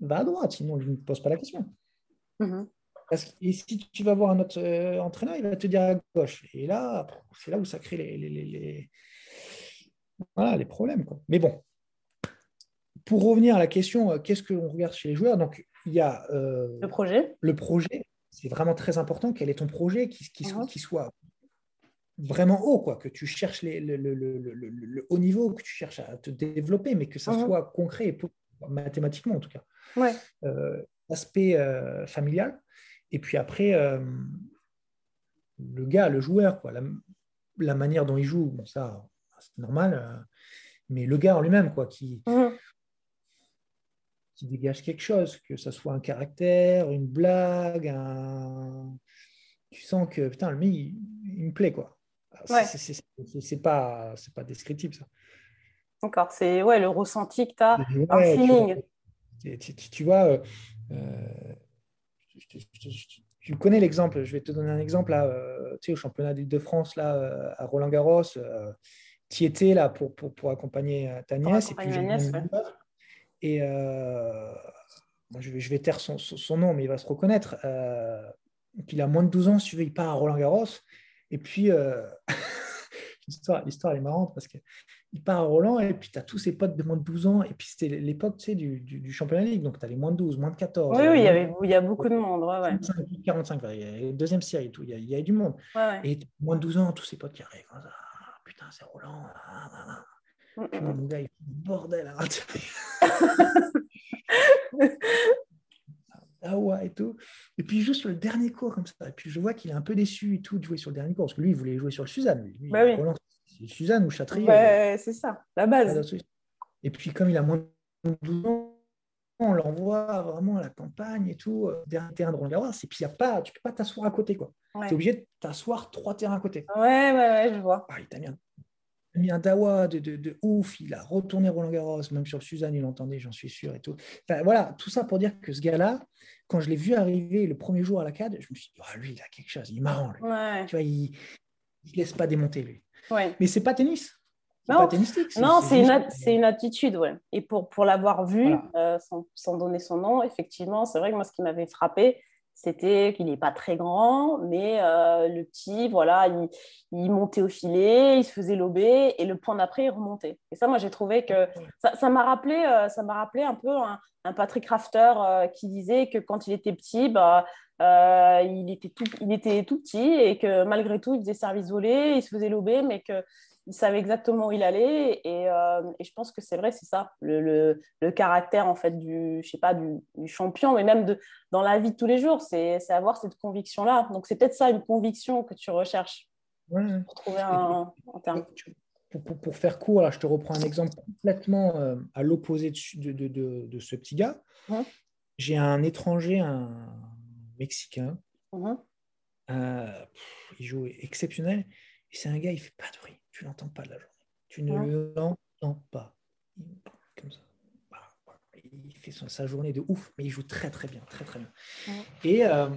va à droite, sinon il ne pose pas la question. Mm-hmm. Parce que, et si tu vas voir un autre euh, entraîneur, il va te dire à gauche. Et là, c'est là où ça crée les, les, les, voilà, les problèmes. Quoi. Mais bon, pour revenir à la question, euh, qu'est-ce qu'on regarde chez les joueurs Donc, il y a euh, le projet. Le projet, c'est vraiment très important. Quel est ton projet qui, qui, soit, uh-huh. qui soit vraiment haut, quoi, que tu cherches les, le, le, le, le, haut niveau, que tu cherches à te développer, mais que ça uh-huh. soit concret et mathématiquement en tout cas. Ouais. aspect familial, et puis après, le gars, le joueur, quoi, la, manière dont il joue, bon, ça, c'est normal, mais le gars en lui-même, quoi, qui, mmh qui dégage quelque chose, que ce soit un caractère, une blague, un... tu sens que putain, le mec, il, me plaît quoi. C'est pas, pas descriptible ça. D'accord, c'est ouais, le ressenti que tu as, un feeling. Tu, vois, euh, tu connais l'exemple, je vais te donner un exemple là, euh, tu sais, au championnat de France là, euh, à Roland Garros, tu étais là pour, pour, pour accompagner ta nièce. et puis, et euh, je, vais, je, vais, taire son, son, nom, mais il va se reconnaître. Euh, il a moins de 12 ans, si tu veux, il part à Roland Garros. Et puis, euh, *laughs* l'histoire, elle est marrante parce qu'il part à Roland et puis tu as tous ses potes de moins de 12 ans. Et puis, c'était l'époque tu sais, du, du, championnat ligue. Donc, tu as les moins de 12, moins de 14. Oui, oui, il y, avait, il y a beaucoup de monde. Ouais, ouais. 45, il y a deuxième série tout. Il y a, il y a du monde. Et moins de 12 ans, tous ses potes qui arrivent. Ah, putain, c'est Roland. Ah, ah, puis mon gars, il fait bordel à *laughs* ah ouais et tout. Et puis il joue sur le dernier cours comme ça. Et puis je vois qu'il est un peu déçu et tout de jouer sur le dernier cours. Parce que lui, il voulait jouer sur le Suzanne. Lui, bah oui. Suzanne ou Châtrier. Ouais, c'est ça, la base. Et puis comme il a moins de 12 ans, on l'envoie vraiment à la campagne et tout, euh, dernier terrain de Roland Garros. Et puis y a pas, tu peux pas t'asseoir à côté. quoi. Tu es obligé de t'asseoir trois terrains à côté. Ouais, ouais, ouais, je vois. Ah, il t'a mis un mis un dawa de, de, ouf, il a retourné Roland Garros, même sur Suzanne, il l'entendait, j'en suis sûr et tout. Enfin, voilà, tout ça pour dire que ce gars-là, quand je l'ai vu arriver le premier jour à la CAD, je me suis dit, oh, lui, il a quelque chose, il est marrant, lui. Tu vois, il ne laisse pas démonter, lui. Ouais. Mais c'est pas tennis. Non c'est une, une, attitude, ouais. Et pour, pour l'avoir vu, euh, sans, sans, donner son nom, effectivement, c'est vrai que moi, ce qui m'avait frappé, c'était qu'il n'est pas très grand, mais euh, le petit, voilà, il, montait au filet, il se faisait lober, et le point d'après, il remontait. Et ça, moi, j'ai trouvé que ça m'a rappelé, euh, ça m'a rappelé un peu un, Patrick Rafter euh, qui disait que quand il était petit, bah, il, était tout, il était tout petit et que malgré tout, il faisait service volé, il se faisait lober, mais que il savait exactement où il allait et, euh, et je pense que c'est vrai c'est ça le, le, le, caractère en fait du je sais pas du, du, champion mais même de dans la vie de tous les jours c'est avoir cette conviction là donc c'est peut-être ça une conviction que tu recherches pour trouver un, terme. pour, pour, faire court là, je te reprends un exemple complètement euh, à l'opposé de, de, de, de, ce petit gars. Hum. j'ai un étranger un mexicain. Hum. euh, il joue exceptionnel. Et c'est un gars il fait pas de bruit tu l'entends pas de la journée. Tu ne l'entends pas. Comme ça. Il fait sa journée de ouf, mais il joue très très bien, très très bien. Et, euh,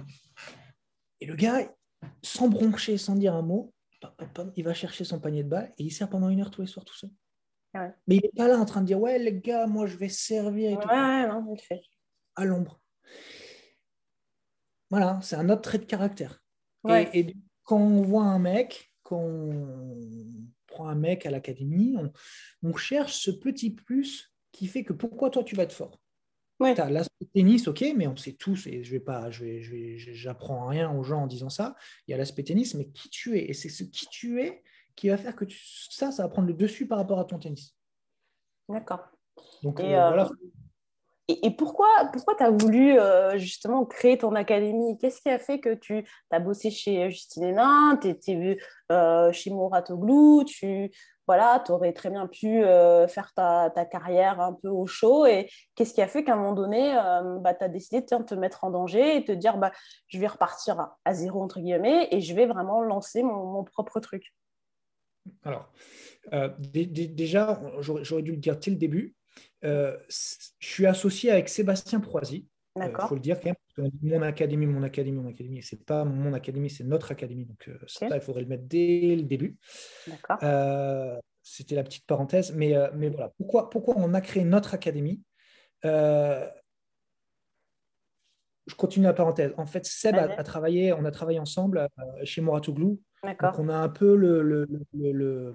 et le gars, sans broncher, sans dire un mot, il va chercher son panier de balles et il sert pendant une heure tous les soirs tout seul. Mais il n'est pas là en train de dire ouais les gars, moi je vais servir et tout. non, fait. À l'ombre. Voilà, c'est un autre trait de caractère. Et, et, quand on voit un mec qu'on prend un mec à l'académie, on, cherche ce petit plus qui fait que pourquoi toi tu vas être fort. Ouais. Tu as l'aspect tennis, ok, mais on sait tous, et je vais pas, je vais, je j'apprends rien aux gens en disant ça. Il y a l'aspect tennis, mais qui tu es, et c'est ce qui tu es qui va faire que ça, ça va prendre le dessus par rapport à ton tennis. D'accord. Donc et, euh, voilà. Euh, et, pourquoi, pourquoi tu as voulu euh, justement créer ton académie? Qu'est-ce qui a fait que tu as bossé chez Justine Hénin, tu étais euh, chez Mouratoglou, tu voilà, aurais très bien pu euh, faire ta, ta, carrière un peu au chaud. Et qu'est-ce qui a fait qu'à un moment donné, bah, tu as décidé de te mettre en danger et te dire bah, je vais repartir à, zéro, entre guillemets, et je vais vraiment lancer mon, mon propre truc? Alors, déjà, j'aurais dû le dire dès le début. Je suis associé avec Sébastien Proisy. Il faut le dire quand même. Mon académie, mon académie, mon académie. C'est pas mon académie, c'est notre académie. Donc, ça, il faudrait le mettre dès le début. D'accord. C'était la petite parenthèse. Mais, mais voilà, pourquoi, pourquoi on a créé notre académie? Je continue la parenthèse. En fait, Seb a, travaillé, on a travaillé ensemble euh, chez Moratoglou. Donc, on a un peu le,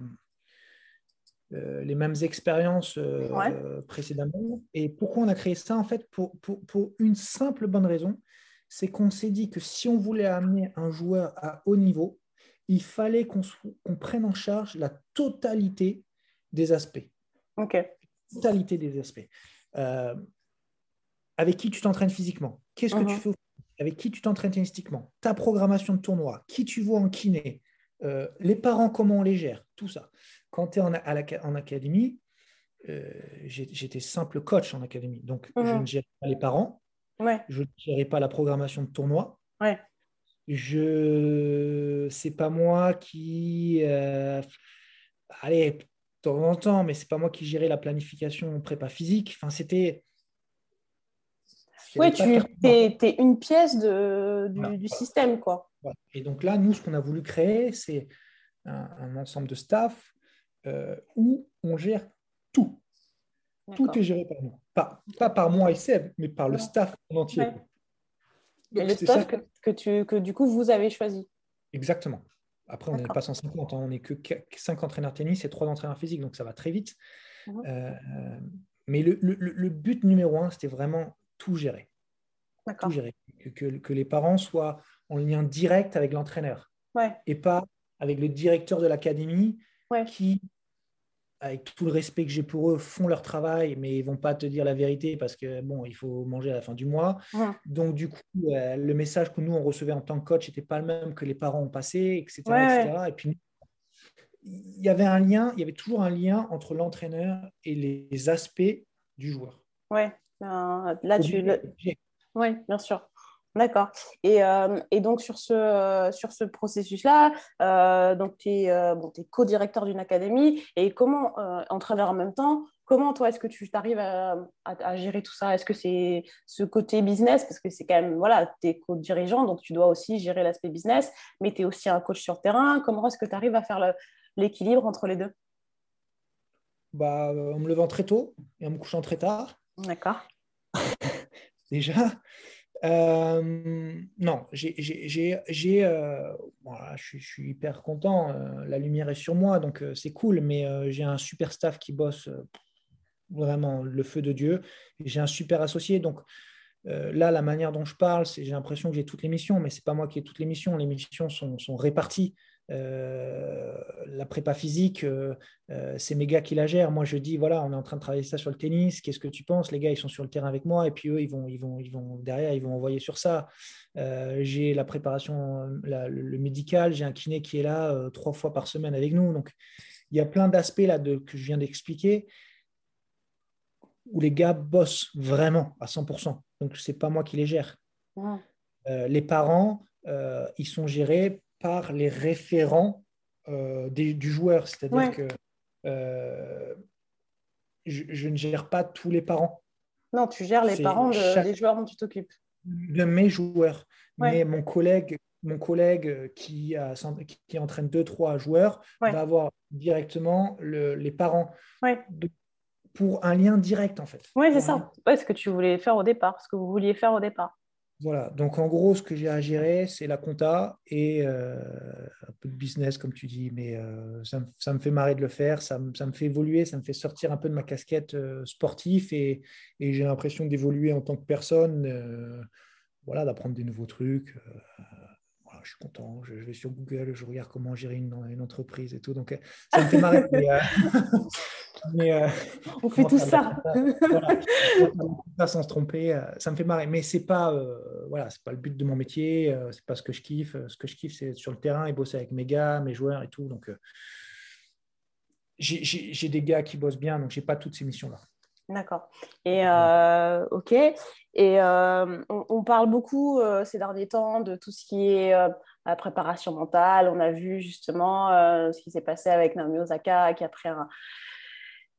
euh, les mêmes expériences euh, précédemment. Et pourquoi on a créé ça En fait, pour, une simple bonne raison, c'est qu'on s'est dit que si on voulait amener un joueur à haut niveau, il fallait qu'on prenne en charge la totalité des aspects. OK. Totalité des aspects avec qui tu t'entraînes physiquement, qu'est-ce que tu uh-huh. fais, avec qui tu t'entraînes tennistiquement, ta programmation de tournoi, qui tu vois en kiné, euh, les parents, comment on les gère, tout ça. Quand tu es en, en académie, euh, j'étais simple coach en académie, donc je uh-huh. ne gérais pas les parents, je ne gérais pas la programmation de tournoi. Ouais. Je, c'est pas moi qui, euh, allez, de temps en temps, mais c'est pas moi qui gérais la planification prépa physique. Enfin, c'était, oui, tu es, une pièce de, du, système. quoi. Et donc là, nous, ce qu'on a voulu créer, c'est un, ensemble de staff euh, où on gère tout. Tout est géré par nous. Pas, pas par moi et Seb, mais par le staff en entier. et le staff que, que, tu, que du coup, vous avez choisi. Exactement. Après, on n'est pas 150, hein. on n'est que 5 entraîneurs tennis et 3 entraîneurs physiques, donc ça va très vite. Mhm. Euh, mais le, le, le, but numéro un, c'était vraiment tout gérer. Tout gérer. Que, que, les parents soient en lien direct avec l'entraîneur et pas avec le directeur de l'académie qui, avec tout le respect que j'ai pour eux, font leur travail, mais ils vont pas te dire la vérité parce que bon, il faut manger à la fin du mois. Donc du coup, euh, le message que nous on recevait en tant que coach n'était pas le même que les parents ont passé, etc. Et puis il y avait un lien, il y avait toujours un lien entre l'entraîneur et les aspects du joueur. Ouais. Euh, là, tu. Oui, bien sûr. D'accord. Et, euh, et, donc, sur ce, sur ce processus-là, euh, donc tu es, bon, es co-directeur d'une académie. Et comment, en travers en même temps, comment toi, est-ce que tu arrives à, à, gérer tout ça? Est-ce que c'est ce côté business? Parce que c'est quand même, voilà, tu es co-dirigeant, donc tu dois aussi gérer l'aspect business, mais tu es aussi un coach sur terrain. Comment est-ce que tu arrives à faire l'équilibre entre les deux? Bah, En me levant très tôt et en me couchant très tard. D'accord. *laughs* Déjà, euh, non, j'ai, euh, je, suis hyper content. Euh, la lumière est sur moi, donc c'est cool. Mais j'ai un super staff qui bosse vraiment le feu de Dieu. J'ai un super associé. Donc là, la manière dont je parle, c'est j'ai l'impression que j'ai toutes les missions, mais c'est pas moi qui ai toutes les missions. Les missions sont, sont réparties. Euh, la prépa physique, euh, euh, c'est mes gars qui la gèrent. Moi, je dis voilà, on est en train de travailler ça sur le tennis. Qu'est-ce que tu penses? Les gars, ils sont sur le terrain avec moi, et puis eux, ils vont, ils vont, ils vont derrière, ils vont envoyer sur ça. j'ai la préparation, le, médical. J'ai un kiné qui est là trois fois par semaine avec nous. Donc, il y a plein d'aspects là de, que je viens d'expliquer où les gars bossent vraiment à 100%. Donc, c'est pas moi qui les gère. les parents, ils sont gérés par les référents euh, du joueur. C'est-à-dire que euh, je, ne gère pas tous les parents. Non, tu gères les parents des joueurs dont tu t'occupes. De mes joueurs. Mais mon collègue, mon collègue qui, a, qui entraîne deux, trois joueurs va avoir directement les parents. pour un lien direct, en fait. Oui, c'est ça. ce que tu voulais faire au départ, ce que vous vouliez faire au départ. Voilà, donc en gros, ce que j'ai à gérer, c'est la compta et euh, un peu de business, comme tu dis, mais euh, ça, me fait marrer de le faire, ça, me fait évoluer, ça me fait sortir un peu de ma casquette euh, sportive et, j'ai l'impression d'évoluer en tant que personne, voilà, d'apprendre des nouveaux trucs. Voilà, je suis content, je, vais sur Google, je regarde comment gérer une, une entreprise et tout, donc ça me fait marrer. *laughs* Euh, on fait tout ça. *laughs* sans se tromper, euh, ça me fait marrer. Mais c'est pas, euh, voilà, c'est pas le but de mon métier. c'est pas ce que je kiffe. Ce que je kiffe, c'est sur le terrain et bosser avec mes gars, mes joueurs et tout. Donc, j'ai des gars qui bossent bien, donc j'ai pas toutes ces missions là. D'accord. Et euh, ok. Et euh, on, parle beaucoup euh, ces derniers temps de tout ce qui est la préparation mentale. On a vu justement ce qui s'est passé avec Naomi Osaka qui a pris un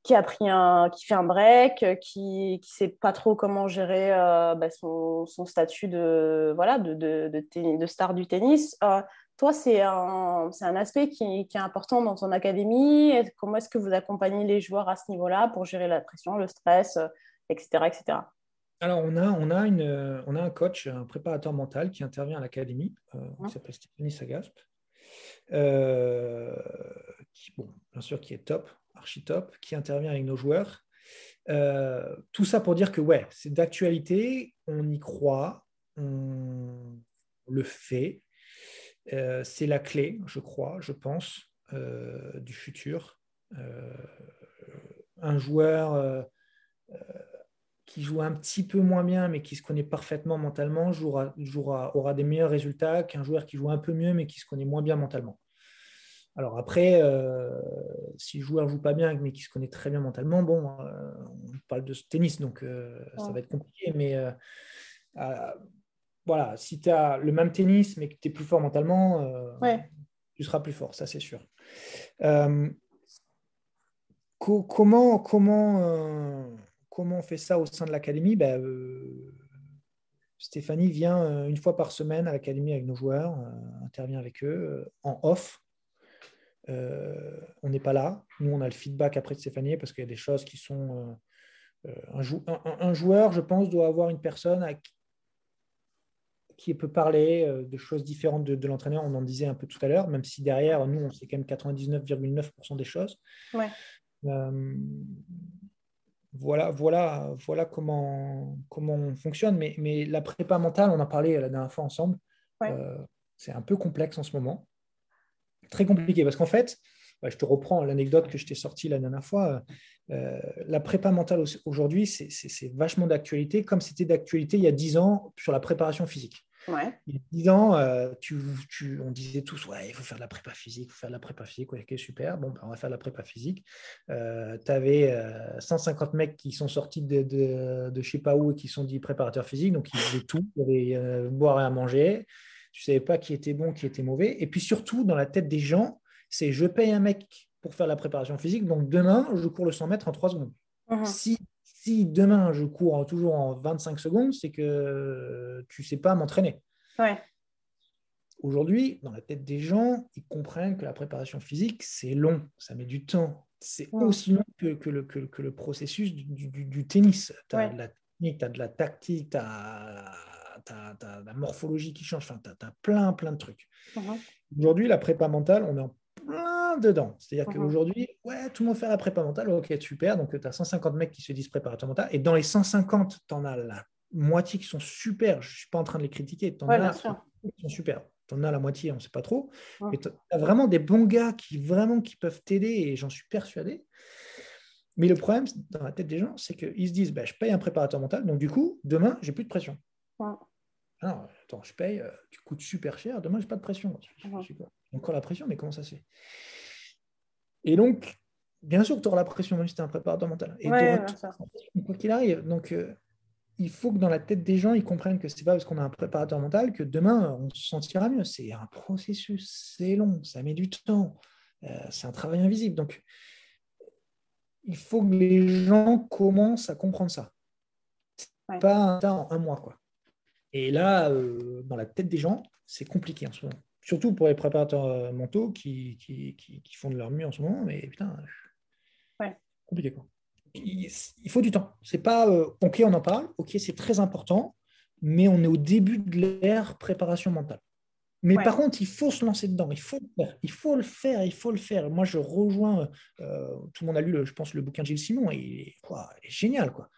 qui a pris un qui fait un break, qui qui sait pas trop comment gérer bah, son, son, statut de voilà de, de, de, de star du tennis. Toi, c'est un, un, aspect qui, qui, est important dans ton académie. Comment est-ce que vous accompagnez les joueurs à ce niveau-là pour gérer la pression, le stress, etc. Euh, etc. Alors, on a, on, a une, on a un coach, un préparateur mental qui intervient à l'académie, euh, qui s'appelle Stéphanie Sagasp, euh, qui, bon, bien sûr, qui est top, archi top, qui intervient avec nos joueurs. tout ça pour dire que, ouais, c'est d'actualité, on y croit, on le fait. Euh, c'est la clé, je crois, je pense, euh, du futur. Euh, un joueur qui joue un petit peu moins bien, mais qui se connaît parfaitement mentalement, jouera, aura des meilleurs résultats qu'un joueur qui joue un peu mieux, mais qui se connaît moins bien mentalement. Alors après, si le joueur joue pas bien, mais qui se connaît très bien mentalement, bon, on parle de tennis, donc ça va être compliqué, mais voilà, si tu as le même tennis, mais que tu es plus fort mentalement, euh, tu seras plus fort, ça c'est sûr. Euh, comment, comment, euh, comment on fait ça au sein de l'académie? Ben, Stéphanie vient une fois par semaine à l'académie avec nos joueurs, intervient avec eux en off. On n'est pas là. Nous, on a le feedback après de Stéphanie parce qu'il y a des choses qui sont. Un, un, joueur, je pense, doit avoir une personne à qui qui peut parler euh, de choses différentes de, l'entraîneur, on en disait un peu tout à l'heure, même si derrière, nous, on sait quand même 99,9% des choses. Euh, voilà, voilà, voilà comment, comment on fonctionne. Mais, mais la prépa mentale, on en parlait la dernière fois ensemble, euh, c'est un peu complexe en ce moment. Très compliqué, parce qu'en fait, bah, je te reprends l'anecdote que je t'ai sortie la dernière fois. la prépa mentale aujourd'hui, c'est vachement d'actualité, comme c'était d'actualité il y a 10 ans sur la préparation physique. Ouais. Il y a 10 ans, euh, tu, tu, on disait tous ouais, il faut faire de la prépa physique, il faut faire de la prépa physique, ouais, ok, super, bon, ben, on va faire de la prépa physique. Euh, tu avais 150 mecs qui sont sortis de, de, de, je sais pas où et qui sont dit préparateurs physiques, donc ils faisaient tout, il y avait euh, boire et à manger, tu savais pas qui était bon, qui était mauvais. Et puis surtout, dans la tête des gens, c'est je paye un mec pour faire la préparation physique, donc demain, je cours le 100 mètres en 3 secondes. Si si demain je cours toujours en 25 secondes, c'est que tu ne sais pas m'entraîner. Aujourd'hui, dans la tête des gens, ils comprennent que la préparation physique, c'est long, ça met du temps. C'est aussi long que, le, que, le, processus du, tennis. Tu as de la technique, tu as de la tactique, tu as, la morphologie qui change, enfin, tu as, plein, plein de trucs. Uh-huh. Aujourd'hui, la prépa mentale, on est en plein dedans. C'est-à-dire mhm. qu'aujourd'hui, ouais, tout le monde fait la prépa mentale, ok, super. Donc, tu as 150 mecs qui se disent préparateur mental. Et dans les 150, tu en as la moitié qui sont super. Je ne suis pas en train de les critiquer. Tu en as qui sont super. Tu en as la moitié, on ne sait pas trop. Mais tu as vraiment des bons gars qui vraiment qui peuvent t'aider et j'en suis persuadé. Mais le problème dans la tête des gens, c'est qu'ils se disent bah, je paye un préparateur mental, donc du coup, demain, j'ai plus de pression. Alors, attends, je paye, euh, tu coûtes super cher, demain, j'ai pas de pression. Encore la pression, mais comment ça se fait? Et donc, bien sûr que tu auras la pression, même si tu es un préparateur mental. Et quoi qu'il arrive. Donc, euh, il faut que dans la tête des gens, ils comprennent que c'est pas parce qu'on a un préparateur mental que demain, on se sentira mieux. C'est un processus, c'est long, ça met du temps. Euh, c'est un travail invisible. Donc, il faut que les gens commencent à comprendre ça. Pas un, en un mois, quoi. Et là, euh, dans la tête des gens, c'est compliqué en ce moment. Surtout pour les préparateurs euh, mentaux qui, qui, qui, font de leur mieux en ce moment. Mais putain, ouais. compliqué quoi. Il, faut du temps. C'est pas euh, OK, on en parle. OK, c'est très important. Mais on est au début de l'ère préparation mentale. Mais par contre, il faut se lancer dedans. Il faut le faire. Il faut le faire. Il faut le faire. Moi, je rejoins. tout le monde a lu, je pense, le bouquin de Gilles Simon. Et il, est, génial, quoi.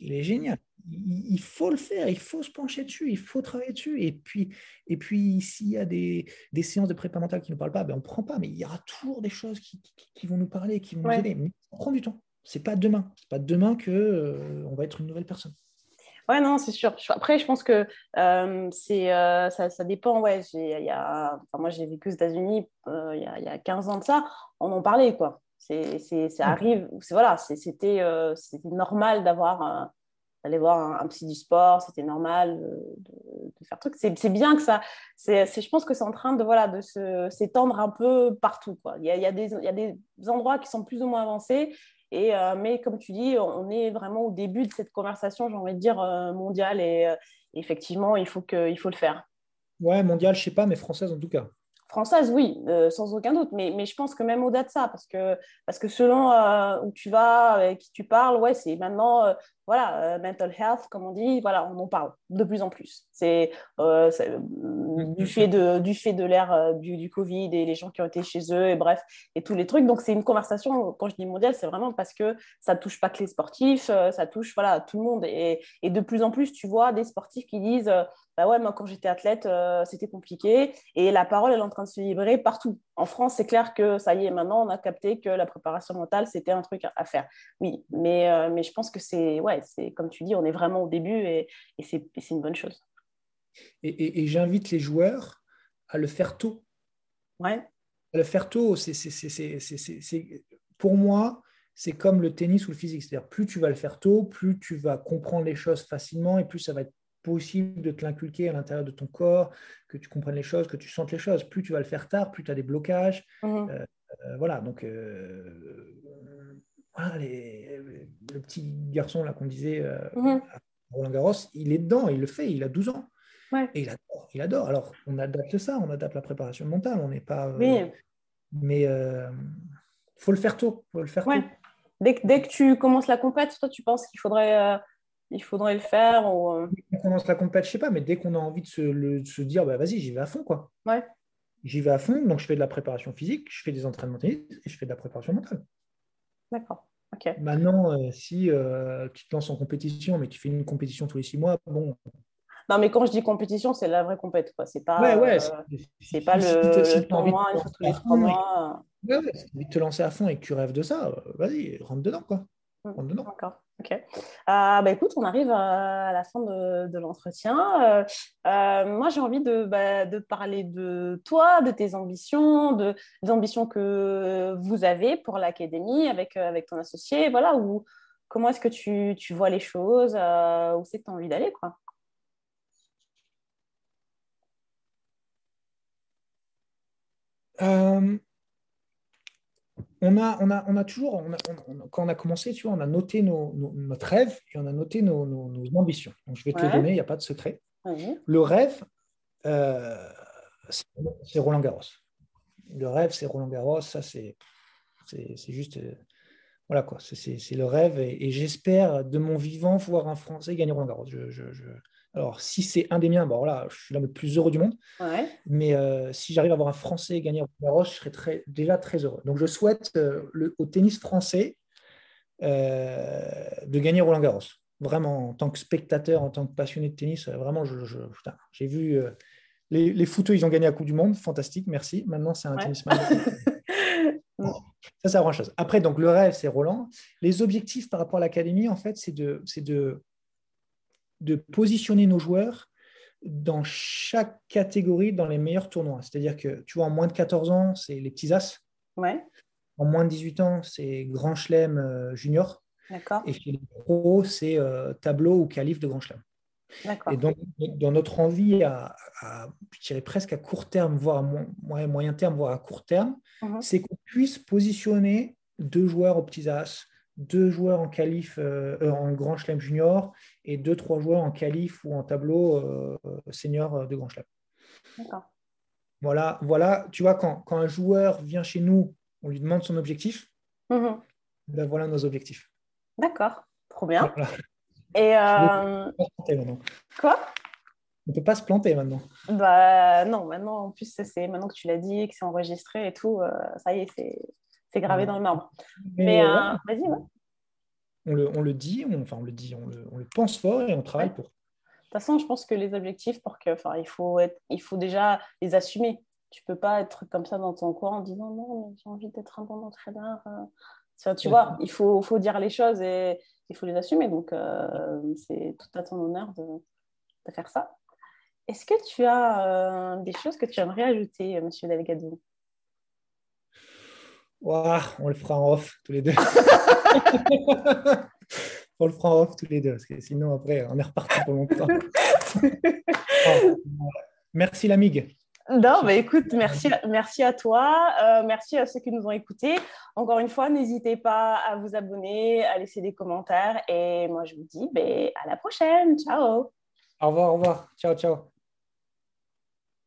Il est génial il faut le faire, il faut se pencher dessus, il faut travailler dessus. Et puis, et puis s'il y a des, des, séances de prépa mentale qui ne nous parlent pas, ben on ne prend pas. Mais il y aura toujours des choses qui, qui, vont nous parler, qui vont nous aider. Mais ça prend du temps. C'est pas demain. C'est pas demain que euh, on va être une nouvelle personne. Ouais, non, c'est sûr. Après, je pense que euh, c'est, euh, ça, ça, dépend. Ouais, y a, enfin, moi, j'ai vécu aux États-Unis il, y a, y a 15 ans de ça. On en parlait, quoi C'est, ça arrive. Voilà, c'était normal d'avoir d'aller voir un, psy du sport, c'était normal de, faire truc. C'est bien que ça, c'est, je pense que c'est en train de, voilà, de s'étendre un peu partout. Quoi. Il, y a, il, y a des, il y a des endroits qui sont plus ou moins avancés, et, euh, mais comme tu dis, on est vraiment au début de cette conversation, j'ai envie de dire, euh, mondiale, et euh, effectivement, il faut, que, il faut le faire. Ouais, mondiale, je sais pas, mais française en tout cas. Française, oui, sans aucun doute. Mais, mais, je pense que même au-delà de ça, parce que, parce que selon où tu vas, avec qui tu parles, ouais, c'est maintenant, euh, voilà, mental health, comme on dit, voilà, on en parle de plus en plus. C'est du fait de, du fait de l'ère du, du, Covid et les gens qui ont été chez eux, et bref, et tous les trucs. Donc, c'est une conversation, quand je dis mondiale, c'est vraiment parce que ça ne touche pas que les sportifs, ça touche, voilà, tout le monde. Et, et, de plus en plus, tu vois des sportifs qui disent, bah ouais, moi, quand j'étais athlète, c'était compliqué. Et la parole, elle est en train de se libérer partout. En France, c'est clair que ça y est, maintenant, on a capté que la préparation mentale, c'était un truc à, faire. Oui, mais, euh, mais je pense que c'est, ouais, c'est comme tu dis, on est vraiment au début et, et c'est une bonne chose. Et, j'invite les joueurs à le faire tôt. Ouais. À le faire tôt, c'est, pour moi, c'est comme le tennis ou le physique. C'est-à-dire, plus tu vas le faire tôt, plus tu vas comprendre les choses facilement et plus ça va être possible de te l'inculquer à l'intérieur de ton corps, que tu comprennes les choses, que tu sentes les choses. Plus tu vas le faire tard, plus tu as des blocages. Mhm. Euh, euh, voilà, donc euh, voilà, le petit garçon là qu'on disait mhm. Roland Garros, il est dedans, il le fait, il a 12 ans. Et il adore, il adore. Alors, on adapte ça, on adapte la préparation mentale, on n'est pas. Oui. Mais il faut le faire tôt. Faut le faire tôt. Dès, que, dès que tu commences la compète, toi, tu penses qu'il faudrait il faudrait le faire ou... Euh, on commence la compète, je sais pas, mais dès qu'on a envie de se, dire, bah, vas-y, j'y vais à fond, quoi. Ouais. J'y vais à fond, donc je fais de la préparation physique, je fais des entraînements tennis et je fais de la préparation mentale. D'accord. ok. Maintenant, euh, si euh, tu te lances en compétition, mais tu fais une compétition tous les six mois, bon. Non, mais quand je dis compétition, c'est la vraie compète, quoi. C'est pas. Ouais, ouais. c'est pas le, le tournoi une fois tous les trois mois. Ouais, ouais. Si tu te lancer à fond et que tu rêves de ça, vas-y, rentre dedans, quoi. Dedans. D'accord. Ok. Euh, bah, écoute, on arrive à, la fin de, l'entretien. Euh, euh, moi, j'ai envie de, bah, de, parler de toi, de tes ambitions, de, des ambitions que vous avez pour l'académie avec, avec ton associé. Voilà, ou comment est-ce que tu, tu, vois les choses Où c'est que tu as envie d'aller quoi on a, on a, on a toujours, quand on a commencé, tu vois, on a noté notre rêve et on a noté nos, ambitions. Donc, je vais te le donner, il n'y a pas de secret. Le rêve, euh, c'est Roland Garros. Le rêve, c'est Roland Garros. Ça, c'est juste. Voilà quoi, c'est le rêve et, j'espère de mon vivant voir un Français gagner Roland Garros. je, alors, si c'est un des miens, bon, voilà, je suis l'homme le plus heureux du monde. Mais euh, si j'arrive à avoir un Français gagner Roland Garros, je serais très, déjà très heureux. Donc, je souhaite euh, le, au tennis français euh, de gagner Roland Garros. Vraiment, en tant que spectateur, en tant que passionné de tennis, vraiment, j'ai vu les, les footeux, ils ont gagné la Coupe du Monde. Fantastique, merci. Maintenant, c'est un tennisman. *laughs* ça, c'est la chose. Après, donc, le rêve, c'est Roland. Les objectifs par rapport à l'académie, en fait, c'est de, de de positionner nos joueurs dans chaque catégorie dans les meilleurs tournois. C'est-à-dire que, tu vois, en moins de 14 ans, c'est les petits as. Ouais. En moins de 18 ans, c'est Grand Chelem euh, junior. D'accord. Et chez les pros, c'est euh, tableau ou qualif de Grand Chelem. Et donc, dans notre envie, à, je dirais presque à court terme, voire à moyen terme, voire à court terme, uh-huh. c'est qu'on puisse positionner deux joueurs aux petits as, deux joueurs en qualif euh, en Grand Chelem junior et deux, trois joueurs en qualif ou en tableau euh, senior de Grand Chelem. Voilà, voilà, tu vois, quand, quand, un joueur vient chez nous, on lui demande son objectif, mhm. ben voilà nos objectifs. D'accord, trop bien. Et euh... Quoi? On ne peut pas se planter maintenant. Bah non, maintenant, en plus, c'est maintenant que tu l'as dit, que c'est enregistré et tout, euh, ça y est, c'est gravé dans le marbre. Mais, euh, euh, vas-y, on, le, on, le, dit, on, enfin on le dit, on le, on le, pense fort et on travaille pour. De toute façon, je pense que les objectifs, pour que, enfin, il faut être, il faut déjà les assumer. Tu peux pas être comme ça dans ton coin en disant non, j'ai envie d'être un bon entraîneur. Tu vois, il faut, faut, dire les choses et il faut les assumer. Donc, c'est tout à ton honneur de, de faire ça. Est-ce que tu as des choses que tu aimerais ajouter, Monsieur Delgado? On le fera en off tous les deux. *laughs* on le fera en off tous les deux, parce que sinon, après, on est reparti pour longtemps. *laughs* merci, l'amigue. Non, mais écoute, merci, merci à toi, euh, merci à ceux qui nous ont écoutés. Encore une fois, n'hésitez pas à vous abonner, à laisser des commentaires. Et moi, je vous dis ben, à la prochaine. Ciao. Au revoir, au revoir. Ciao, ciao.